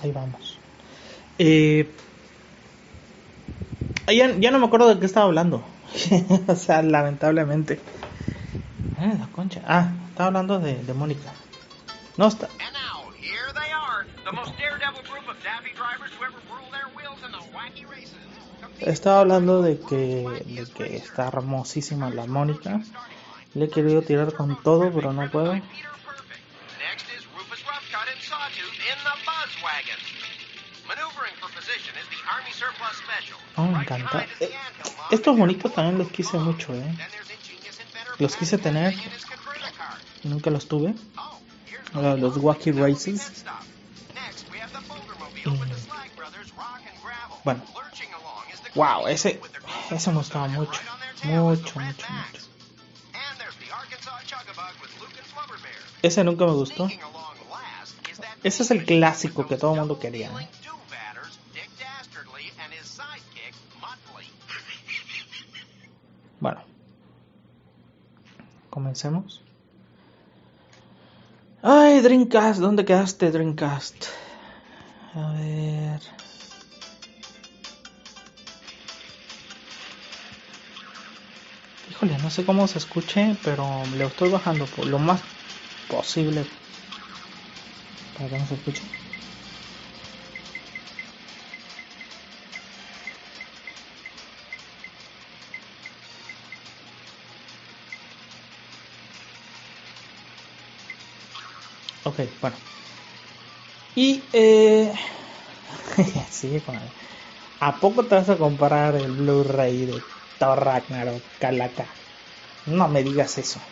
Ahí vamos. Eh, ya, ya no me acuerdo de qué estaba hablando. o sea, lamentablemente. Eh, la concha. Ah, estaba hablando de, de Mónica. No está. Estaba hablando de que, de que está hermosísima la Mónica. Le he querido tirar con todo, pero no puedo. Encanta. Eh, estos bonitos también los quise mucho, eh. Los quise tener. Nunca los tuve. Los. Wacky Races. Bueno. Wow, ese, ese me gustaba mucho. Mucho, mucho, mucho. Ese nunca me gustó. Ese es el clásico que todo el mundo quería. ¿eh? Comencemos. Ay, Dreamcast, ¿dónde quedaste, Dreamcast? A ver. Híjole, no sé cómo se escuche, pero le estoy bajando por lo más posible para que no se escuche. Ok, bueno. Y, eh. sigue con ¿A poco te vas a comparar el Blu-ray de Thor Ragnarok Calaca? No me digas eso.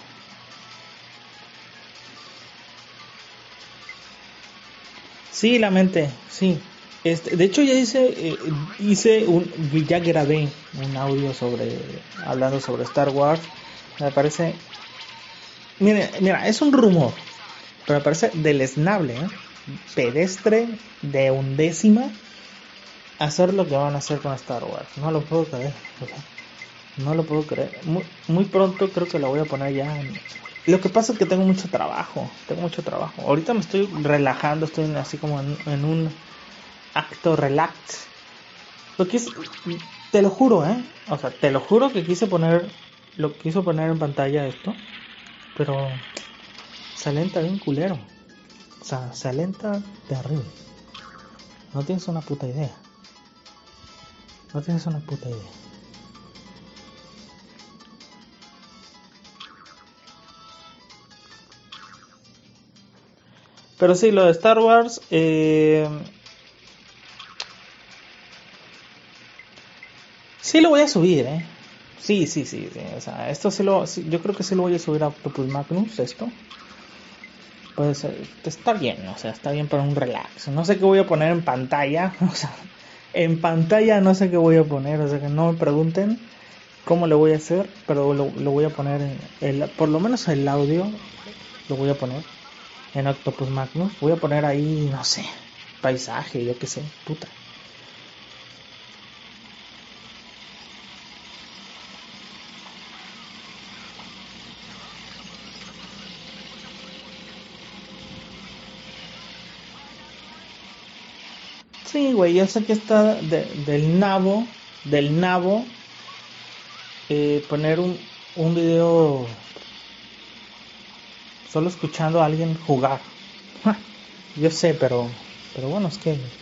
Sí, la mente, sí. Este, de hecho ya hice, eh, hice un, ya grabé un audio sobre, hablando sobre Star Wars. Me parece, mira, es un rumor, pero me parece deleznable, ¿eh? pedestre de undécima hacer lo que van a hacer con Star Wars. No lo puedo creer. no lo puedo creer. Muy, pronto creo que la voy a poner ya. en- Lo que pasa es que tengo mucho trabajo. Tengo mucho trabajo. Ahorita me estoy relajando. Estoy así como en, un acto relax. Lo que es, te lo juro, ¿eh? O sea, te lo juro que quise poner, lo quiso poner en pantalla esto, pero se alenta bien culero. O sea, se alenta terrible. No tienes una puta idea. No tienes una puta idea. Pero sí, lo de Star Wars. Eh... Sí lo voy a subir, ¿eh? Sí, sí, sí, sí. O sea, esto sí lo... yo creo que sí lo voy a subir a Octopus Magnus, esto. Pues eh, está bien, o sea, está bien para un relax. No sé qué voy a poner en pantalla. O sea, en pantalla no sé qué voy a poner. O sea, que no me pregunten cómo lo voy a hacer. Pero lo, lo voy a poner en... El, por lo menos el audio lo voy a poner en Octopus Magnus. Voy a poner ahí, no sé, paisaje, yo qué sé, puta. Sí, güey, yo sé que está de- del nabo, del nabo, eh, poner un, un video solo escuchando a alguien jugar. Yo sé, pero, pero bueno, es que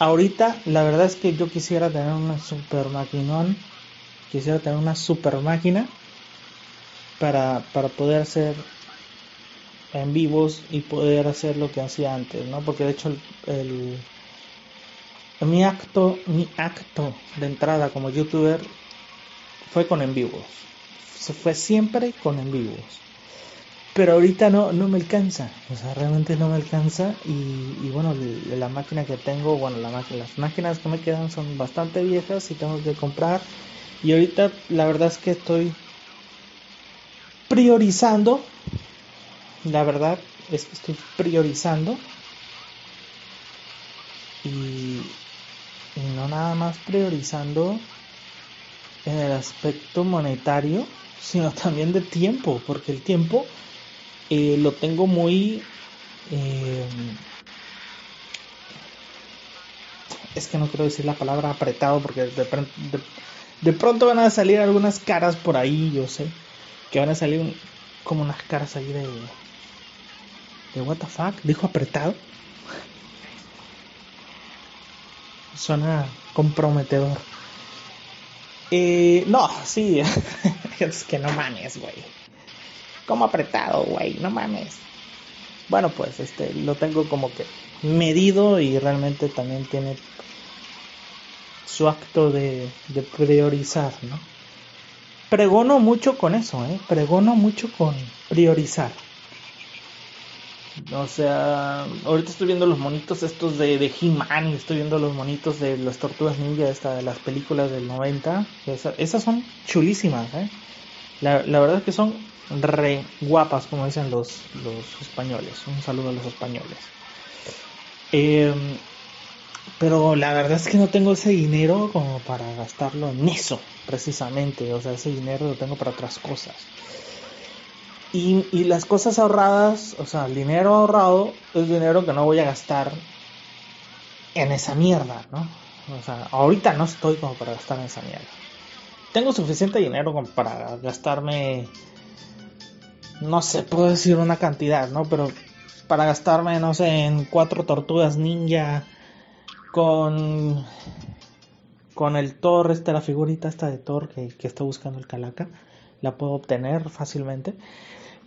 ahorita la verdad es que yo quisiera tener una super maquinón, quisiera tener una super máquina para, para poder hacer en vivos y poder hacer lo que hacía antes, ¿no? Porque de hecho el, mi acto, mi acto de entrada como youtuber fue con en vivos. Se fue siempre con en vivos. Pero ahorita no, no me alcanza, o sea, realmente no me alcanza y, bueno, la máquina que tengo, bueno, la, las máquinas que me quedan son bastante viejas y tengo que comprar. Y ahorita la verdad es que estoy priorizando la verdad es que estoy priorizando y, no nada más priorizando en el aspecto monetario, sino también de tiempo, porque el tiempo eh, lo tengo muy... Eh, es que no quiero decir la palabra apretado porque de, de, pronto van a salir algunas caras por ahí, yo sé, que van a salir como unas caras ahí de, de what the fuck, dijo apretado. Suena comprometedor. Eh, no, sí, es que no mames, güey. Como apretado, güey, no mames. Bueno, pues este lo tengo como que medido y realmente también tiene su acto de, de priorizar, ¿no? Pregono mucho con eso, ¿eh? Pregono mucho con priorizar. O sea, ahorita estoy viendo los monitos estos de, de He-Man estoy viendo los monitos de las tortugas ninja, esta, de las películas del 90. esas son chulísimas, ¿eh? La, verdad es que son re guapas, como dicen los, los españoles. Un saludo a los españoles. Eh, pero la verdad es que no tengo ese dinero como para gastarlo en eso, precisamente. O sea, ese dinero lo tengo para otras cosas. Y, las cosas ahorradas, o sea, el dinero ahorrado es dinero que no voy a gastar en esa mierda, ¿no? O sea, ahorita no estoy como para gastar en esa mierda. Tengo suficiente dinero para gastarme, no sé, puedo decir una cantidad, ¿no? Pero para gastarme, no sé, en cuatro tortugas ninja, con, con el Thor, esta, la figurita esta de Thor que, que está buscando el Calaca, la puedo obtener fácilmente.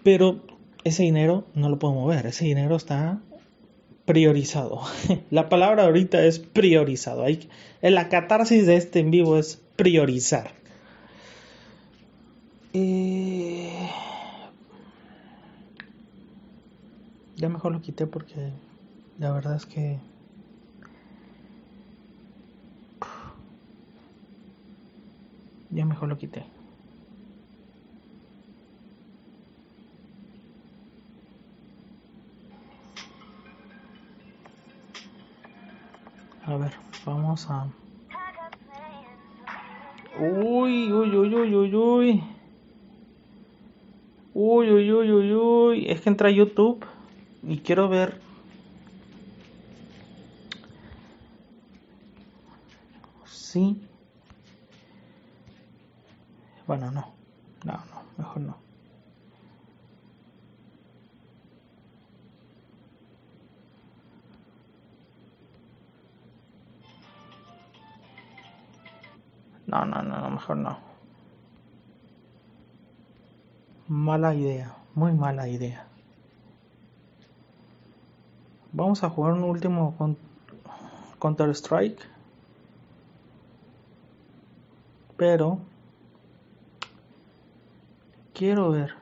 Pero ese dinero no lo puedo mover, ese dinero está priorizado. La palabra ahorita es priorizado. Hay, la catarsis de este en vivo es priorizar. Eh, ya mejor lo quité porque la verdad es que ya mejor lo quité. A ver, vamos a... Uy, uy, uy, uy, uy, uy. Uy, uy, uy, uy, uy. Es que entra a YouTube y quiero ver... Sí. Bueno, no. No, no, mejor no. No, no, no, mejor no. Mala idea, muy mala idea. Vamos a jugar un último Counter Strike. Pero quiero ver.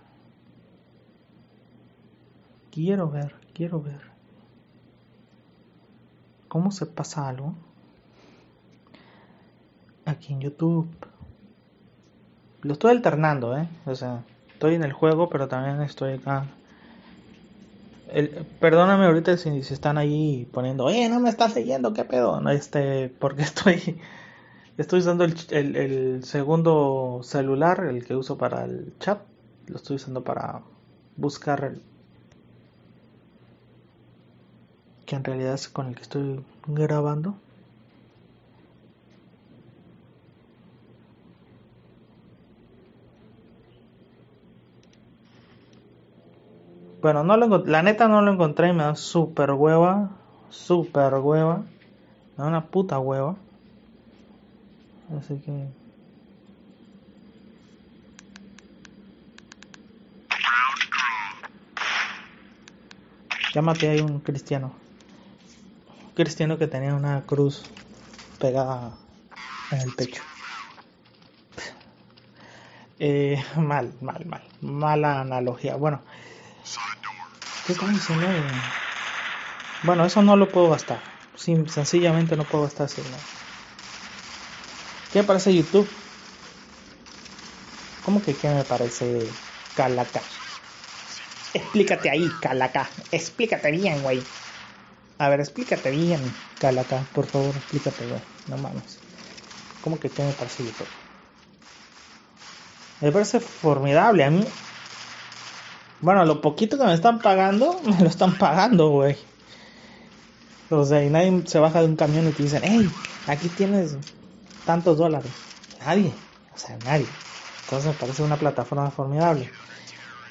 Quiero ver, quiero ver. ¿Cómo se pasa algo? Aquí en YouTube. Lo estoy alternando, ¿eh? O sea, estoy en el juego, pero también estoy acá. El, perdóname ahorita si, están ahí poniendo, eh, no me estás siguiendo, qué pedo. No, este, porque estoy, estoy usando el, el, el, segundo celular, el que uso para el chat. Lo estoy usando para buscar el, que en realidad es con el que estoy grabando. Bueno, no lo la neta no lo encontré y me da super hueva. Super hueva. Me da una puta hueva. Así que. Ya maté a un cristiano. Un cristiano que tenía una cruz pegada en el pecho. Eh, mal, mal, mal. Mala analogía. Bueno, ¿qué estamos diciendo? Bueno, eso no lo puedo gastar. Sim- sencillamente no puedo gastar ese. ¿Qué me parece YouTube? ¿Cómo que qué me parece Calaca? Explícate ahí, Calaca. Explícate bien, güey. A ver, explícate bien, Calaca. Por favor, explícate, güey. No mames. ¿Cómo que qué me parece YouTube? Me parece formidable. A mí. Bueno, lo poquito que me están pagando, me lo están pagando, güey. O sea, y nadie se baja de un camión y te dicen, hey, aquí tienes tantos dólares. Nadie. O sea, nadie. Entonces me parece una plataforma formidable.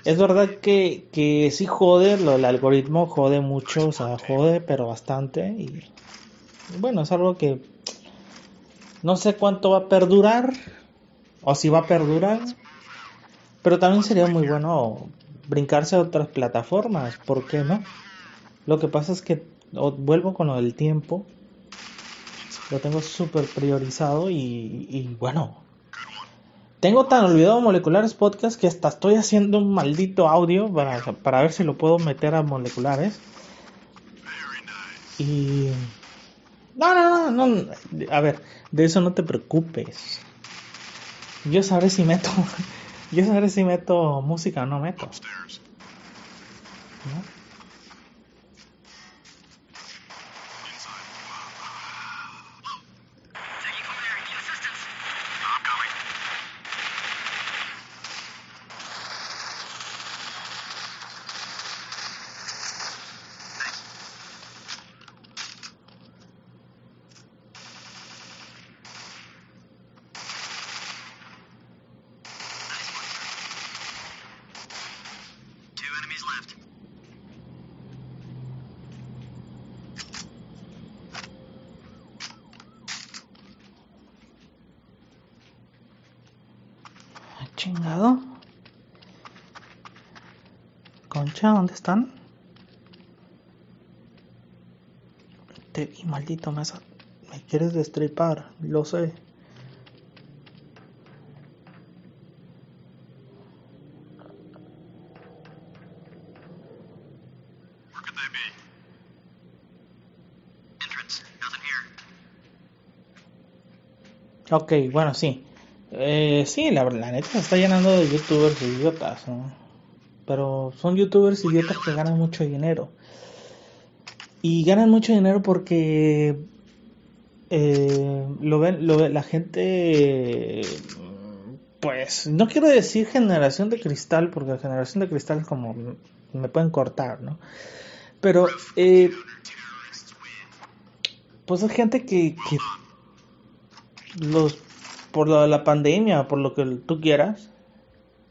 Es verdad que, que sí jode, lo, el algoritmo jode mucho, o sea, jode, pero bastante. Y bueno, es algo que no sé cuánto va a perdurar, o si va a perdurar, pero también sería muy bueno brincarse a otras plataformas, ¿por qué no? Lo que pasa es que vuelvo con lo del tiempo, lo tengo súper priorizado y, y bueno, tengo tan olvidado moleculares podcast que hasta estoy haciendo un maldito audio para, para ver si lo puedo meter a moleculares. Y... No, no, no, no. A ver, de eso no te preocupes. Yo sabré si meto... Yo sabré si meto música o no meto. ¿no? Two enemies left. Ah, Chingado. Concha, ¿dónde están? Te vi, maldito mesa. Me quieres destripar, lo sé. Ok, bueno, sí. Eh, sí, la, la neta se está llenando de youtubers idiotas, ¿no? Pero son youtubers idiotas que ganan mucho dinero. Y ganan mucho dinero porque eh, lo ven, lo la gente, pues, no quiero decir generación de cristal, porque la generación de cristal es como, me pueden cortar, ¿no? Pero, eh, pues es gente que, que los por la pandemia, por lo que tú quieras,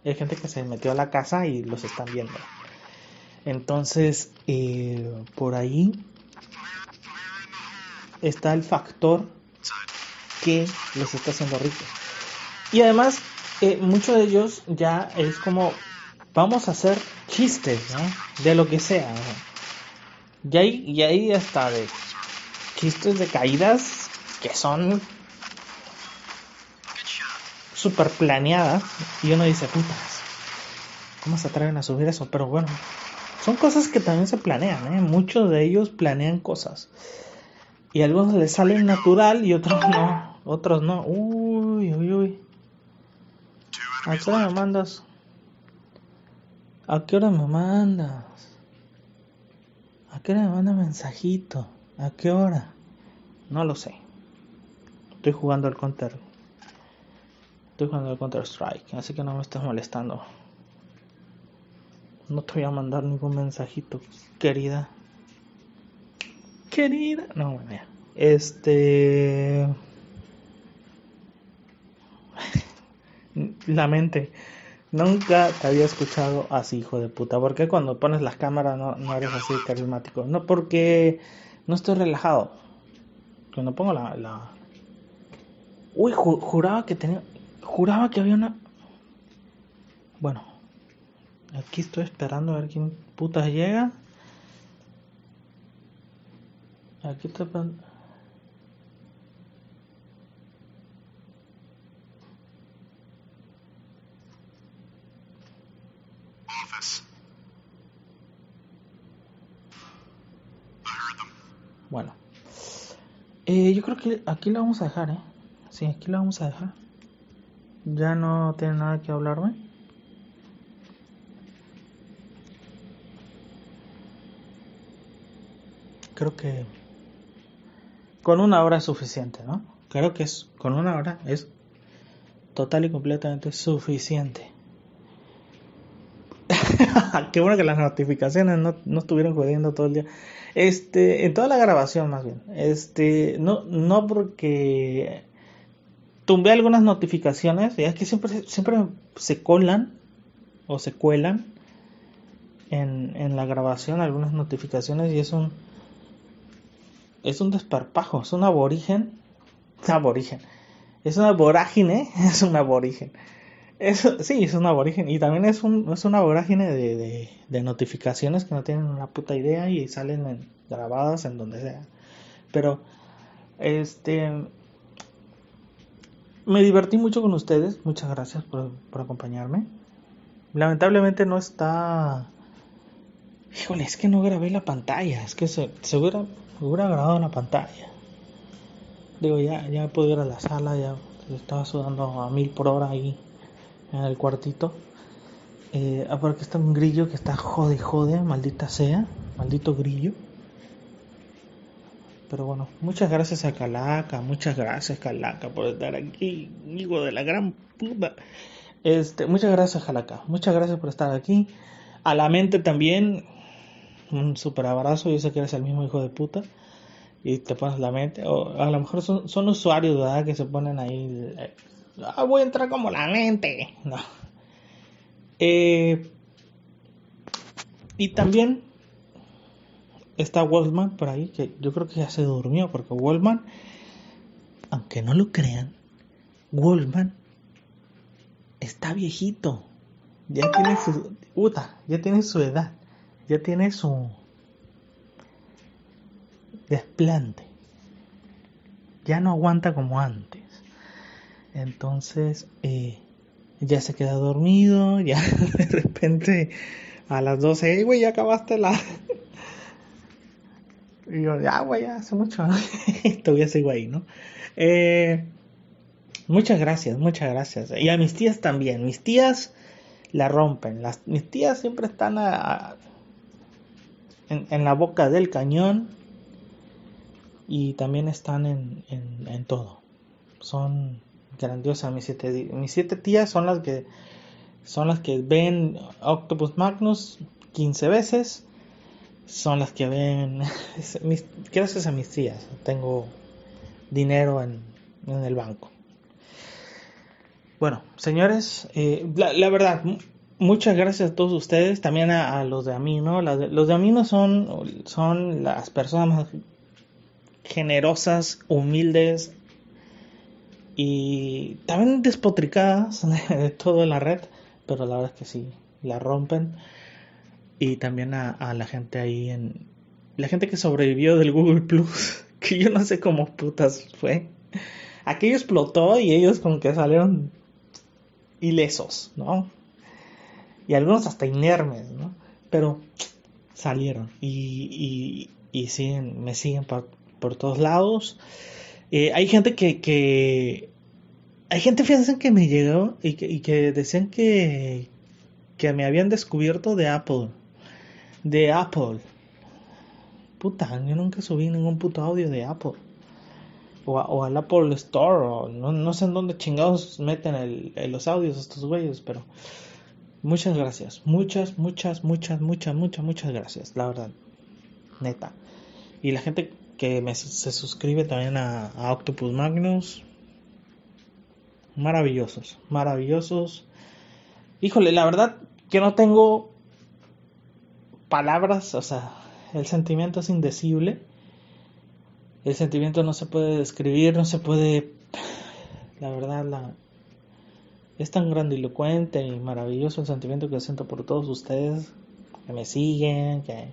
hay gente que se metió a la casa y los están viendo. Entonces, eh, por ahí está el factor que los está haciendo ricos. Y además, eh, muchos de ellos ya es como, vamos a hacer chistes, ¿no? De lo que sea. Y hay, y hay hasta de chistes de caídas que son super planeadas y uno dice, putas, ¿cómo se atreven a subir eso? Pero bueno, son cosas que también se planean, ¿eh? Muchos de ellos planean cosas. Y algunos les salen natural y otros no. Otros no. Uy, uy, uy. ¿A qué hora me mandas? ¿A qué hora me mandas? ¿A qué hora me manda mensajito? ¿A qué hora? No lo sé. Estoy jugando al counter. Estoy jugando al Counter Strike, así que no me estés molestando. No te voy a mandar ningún mensajito, querida. Querida. No, ya. Este. La mente. Nunca te había escuchado así, hijo de puta. ¿Por qué cuando pones las cámaras no, eres así carismático? No, porque no estoy relajado. Cuando pongo la... Uy, ju- juraba que tenía... Juraba que había una... Bueno. Aquí estoy esperando a ver quién putas llega. Aquí heard them. Bueno. Eh, yo creo que aquí la vamos a dejar, ¿eh? Sí, aquí la vamos a dejar. Ya no tiene nada que hablarme. Creo que con una hora es suficiente, ¿no? Creo que es con una hora es total y completamente suficiente. Qué bueno que las notificaciones no, no estuvieron jodiendo todo el día. Este, en toda la grabación más bien. Este, no, no porque tumbé algunas notificaciones, ya que siempre, siempre se colan o se cuelan en, en la grabación algunas notificaciones y es un es un desparpajo, es un aborigen, aborigen, es una vorágine, es un aborigen. Es, sí, es un aborigen y también es, un, es una vorágine de, de, de notificaciones que no tienen una puta idea y salen en- grabadas en donde sea. Pero, este, me divertí mucho con ustedes, muchas gracias por, por acompañarme. Lamentablemente no está... Híjole, es que no grabé la pantalla, es que se, se hubiera, grabado la pantalla. Digo, ya, ya puedo ir a la sala, ya estaba sudando a mil por hora ahí en el cuartito. Eh, aparte está un grillo que está jode jode, maldita sea, maldito grillo. Pero bueno, muchas gracias a Calaca, muchas gracias Calaca por estar aquí, hijo de la gran puta. Este, muchas gracias Calaca, muchas gracias por estar aquí. A la mente también, un super abrazo, yo sé que eres el mismo hijo de puta. Y te pones la mente, o a lo mejor son, usuarios, ¿verdad? Que se ponen ahí, eh, ah, voy a entrar como la mente. No. Eh, y también está Wolfman por ahí, que yo creo que ya se durmió, porque Wolfman, aunque no lo crean, Wolfman está viejito. Ya tiene su, puta, ya tiene su edad, ya tiene su desplante. Ya no aguanta como antes. Entonces, eh, ya se queda dormido, ya de repente a las 12, "Ey, güey, ya acabaste la... Y yo, ya, güey, hace mucho. Todavía sigo ahí, ¿no? Eh, muchas gracias, muchas gracias. Y a mis tías también. Mis tías la rompen. Las, mis tías siempre están a- en, la boca del cañón y también están en, en, en todo. Son grandiosas mis siete, mis siete tías son las que son las que ven Octopus Magnus 15 veces son las que ven. Gracias a mis tías tengo dinero en, en el banco. Bueno señores eh, la, verdad mu- muchas gracias a todos ustedes también a, los de Amino de- los de Amino son son las personas más generosas humildes y también despotricadas de todo en la red, pero la verdad es que sí, la rompen. Y también a, la gente ahí en... La gente que sobrevivió del Google Plus, que yo no sé cómo putas fue. Aquello explotó y ellos como que salieron ilesos, ¿no? Y algunos hasta inermes, ¿no? Pero salieron y, y, y siguen, me siguen por, por todos lados. Eh, hay gente que, que hay gente fíjense que me llegó y que, y que decían que que me habían descubierto de Apple de Apple puta yo nunca subí ningún puto audio de Apple o, al Apple Store o no, no sé en dónde chingados meten los audios estos güeyes pero muchas gracias muchas muchas muchas muchas muchas muchas gracias la verdad neta y la gente que se suscribe también a, a Octopus Magnus. Maravillosos, maravillosos. Híjole, la verdad que no tengo palabras, o sea, el sentimiento es indecible. El sentimiento no se puede describir, no se puede... La verdad, la, es tan grandilocuente y maravilloso el sentimiento que siento por todos ustedes que me siguen, que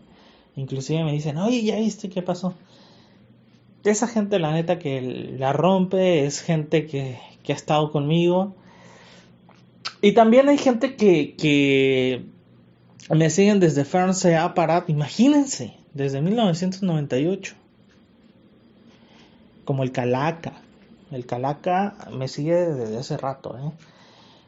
inclusive me dicen, oye, ¿ya viste qué pasó? esa gente, la neta, que la rompe, es gente que, que ha estado conmigo. Y también hay gente que, que me siguen desde France a imagínense, desde 1998. Como el Calaca. El Calaca me sigue desde hace rato, ¿eh?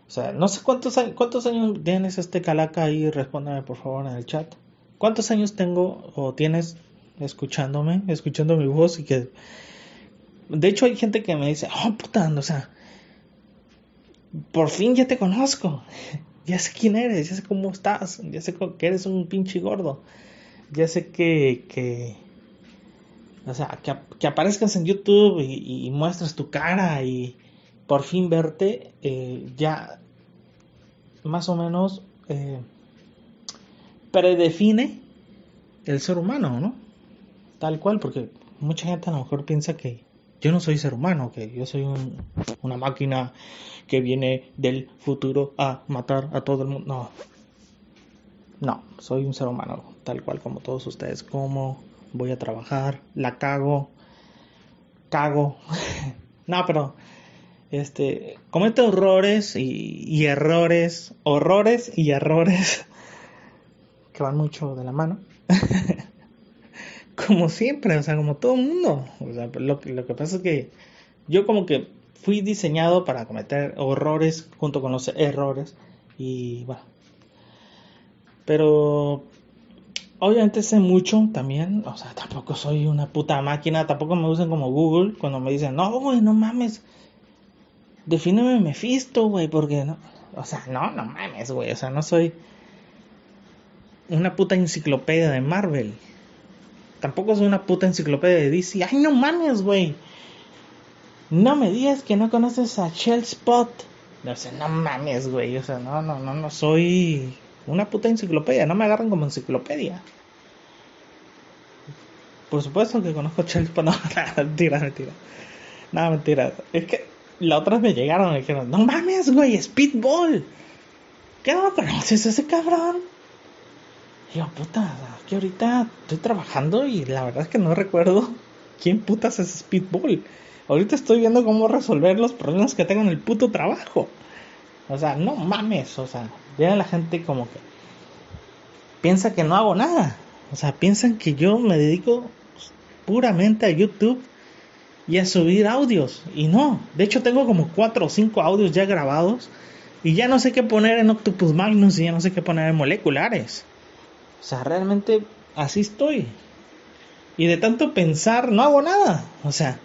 O sea, no sé cuántos, cuántos años tienes este Calaca ahí, respóndame por favor en el chat. ¿Cuántos años tengo o tienes escuchándome, escuchando mi voz y que... De hecho hay gente que me dice, oh puta, o sea, por fin ya te conozco, ya sé quién eres, ya sé cómo estás, ya sé que eres un pinche gordo, ya sé que, que o sea, que, aparezcas en YouTube y, muestres tu cara y por fin verte, eh, ya más o menos eh, predefine el ser humano, ¿no? Tal cual, porque mucha gente a lo mejor piensa que yo no soy ser humano, que yo soy una máquina que viene del futuro a matar a todo el mundo. No, no, soy un ser humano, tal cual como todos ustedes. Como voy a trabajar, la cago, cago. no, pero este cometo horrores y errores, horrores y errores que van mucho de la mano. como siempre, o sea, como todo el mundo. O sea, lo, lo que pasa es que yo como que fui diseñado para cometer horrores junto con los errores y bueno. Pero obviamente sé mucho también, o sea, tampoco soy una puta máquina, tampoco me usan como Google cuando me dicen, no, güey, no mames, defíneme Mephisto, güey, porque no, o sea, no, no mames, güey, o sea, no soy una puta enciclopedia de Marvel. Tampoco soy una puta enciclopedia de DC. Ay, no mames, güey. No me digas que no conoces a Shell Spot. O sea, no mames, güey. O sea, no, no, no, no soy una puta enciclopedia. No me agarran como enciclopedia. Por supuesto que conozco a Shell Spot. No, mentira, mentira. No, mentira. Es que la otra me llegaron y dijeron, no mames, güey, Speedball. ¿Qué no conoces ese cabrón? Y yo, puta, que ahorita estoy trabajando y la verdad es que no recuerdo quién putas es Speedball. Ahorita estoy viendo cómo resolver los problemas que tengo en el puto trabajo. O sea, no mames, o sea, vean la gente como que piensa que no hago nada. O sea, piensan que yo me dedico puramente a YouTube y a subir audios. Y no, de hecho tengo como cuatro o cinco audios ya grabados y ya no sé qué poner en Octopus Magnus y ya no sé qué poner en moleculares. O sea, realmente así estoy. Y de tanto pensar no hago nada. O sea,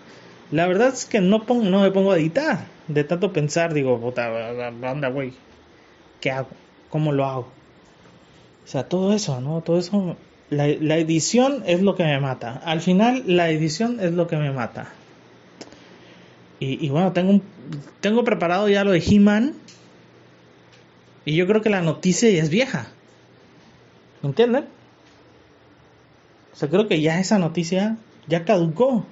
la verdad es que no, pongo, no me pongo a editar. De tanto pensar, digo, puta, anda, güey. ¿Qué hago? ¿Cómo lo hago? O sea, todo eso, ¿no? Todo eso. La, la, edición es lo que me mata. Al final, la edición es lo que me mata. Y, y bueno, tengo, un, tengo preparado ya lo de He-Man. Y yo creo que la noticia ya es vieja. ¿Me entienden? O sea, creo que ya esa noticia ya caducó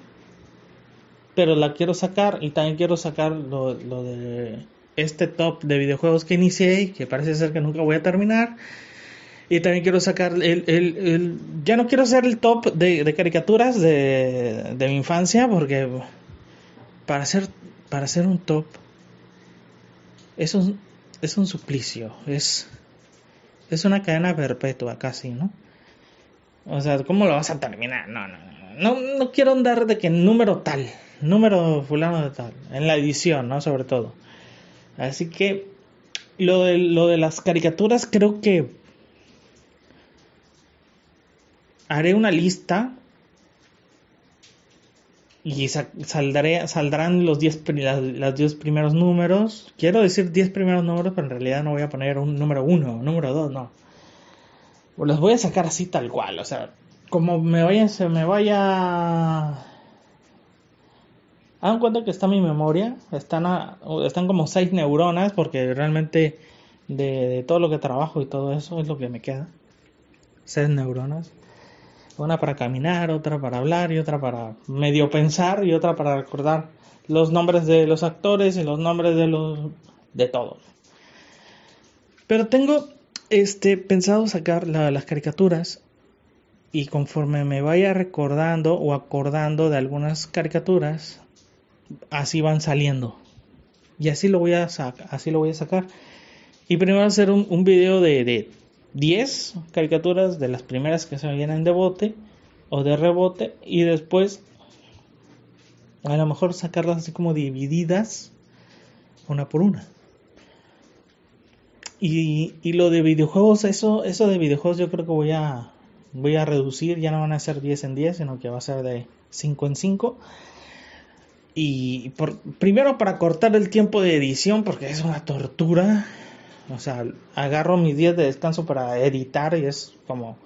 pero la quiero sacar y también quiero sacar lo, lo, de este top de videojuegos que inicié y que parece ser que nunca voy a terminar. Y también quiero sacar el, el, ya no quiero hacer el top de, de caricaturas de, de, mi infancia porque para hacer para hacer un top es un es un suplicio, es es una cadena perpetua casi, ¿no? O sea, ¿cómo lo vas a terminar? No, no, no, no, no quiero andar de que número tal, número fulano de tal, en la edición, ¿no? Sobre todo. Así que lo de, lo de las caricaturas creo que haré una lista y saldré, saldrán los 10 las, diez primeros números. Quiero decir 10 primeros números, pero en realidad no voy a poner un número 1, número 2, no. Los voy a sacar así tal cual, o sea, como me vaya, se me vaya Hagan cuenta que está mi memoria, están, a, están como seis neuronas porque realmente de, de, todo lo que trabajo y todo eso es lo que me queda. Seis neuronas. Una para caminar, otra para hablar y otra para medio pensar y otra para recordar los nombres de los actores y los nombres de los de todos. Pero tengo este pensado sacar la, las caricaturas y conforme me vaya recordando o acordando de algunas caricaturas, así van saliendo. Y así lo voy a, así lo voy a sacar. Y primero hacer un, video de, de 10 caricaturas de las primeras que se vienen de bote o de rebote y después a lo mejor sacarlas así como divididas una por una. Y, y, lo de videojuegos, eso, eso de videojuegos yo creo que voy a, voy a reducir, ya no van a ser 10 en 10, sino que va a ser de 5 en 5. Y por, primero para cortar el tiempo de edición, porque es una tortura. O sea, agarro mis días de descanso para editar y es como,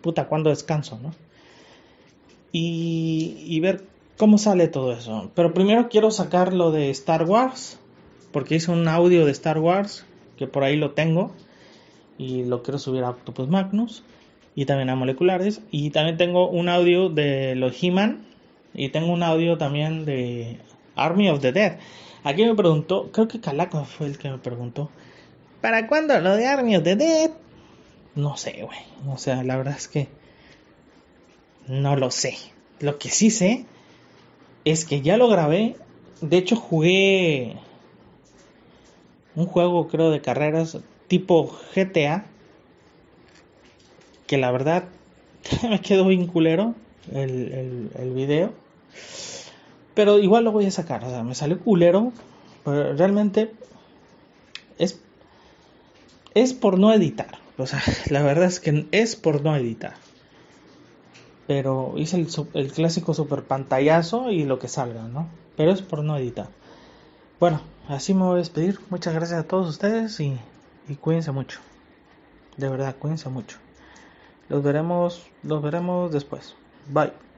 puta, ¿cuándo descanso, no? Y, y ver cómo sale todo eso. Pero primero quiero sacar lo de Star Wars, porque hice un audio de Star Wars, que por ahí lo tengo, y lo quiero subir a Octopus Magnus, y también a Moleculares, y también tengo un audio de los He-Man, y tengo un audio también de Army of the Dead. Aquí me preguntó, creo que Calaco fue el que me preguntó, ¿para cuándo lo de Army of the Dead? No sé, güey, o sea, la verdad es que no lo sé. Lo que sí sé es que ya lo grabé. De hecho, jugué un juego, creo, de carreras tipo GTA. Que la verdad me quedó bien culero el, el, el, video. Pero igual lo voy a sacar. O sea, me salió culero. Pero realmente es, es por no editar. O sea, la verdad es que es por no editar pero hice el, clásico super pantallazo y lo que salga, ¿no? Pero es por no editar. Bueno, así me voy a despedir. Muchas gracias a todos ustedes y, y cuídense mucho. De verdad, cuídense mucho. Los veremos, los veremos después. Bye.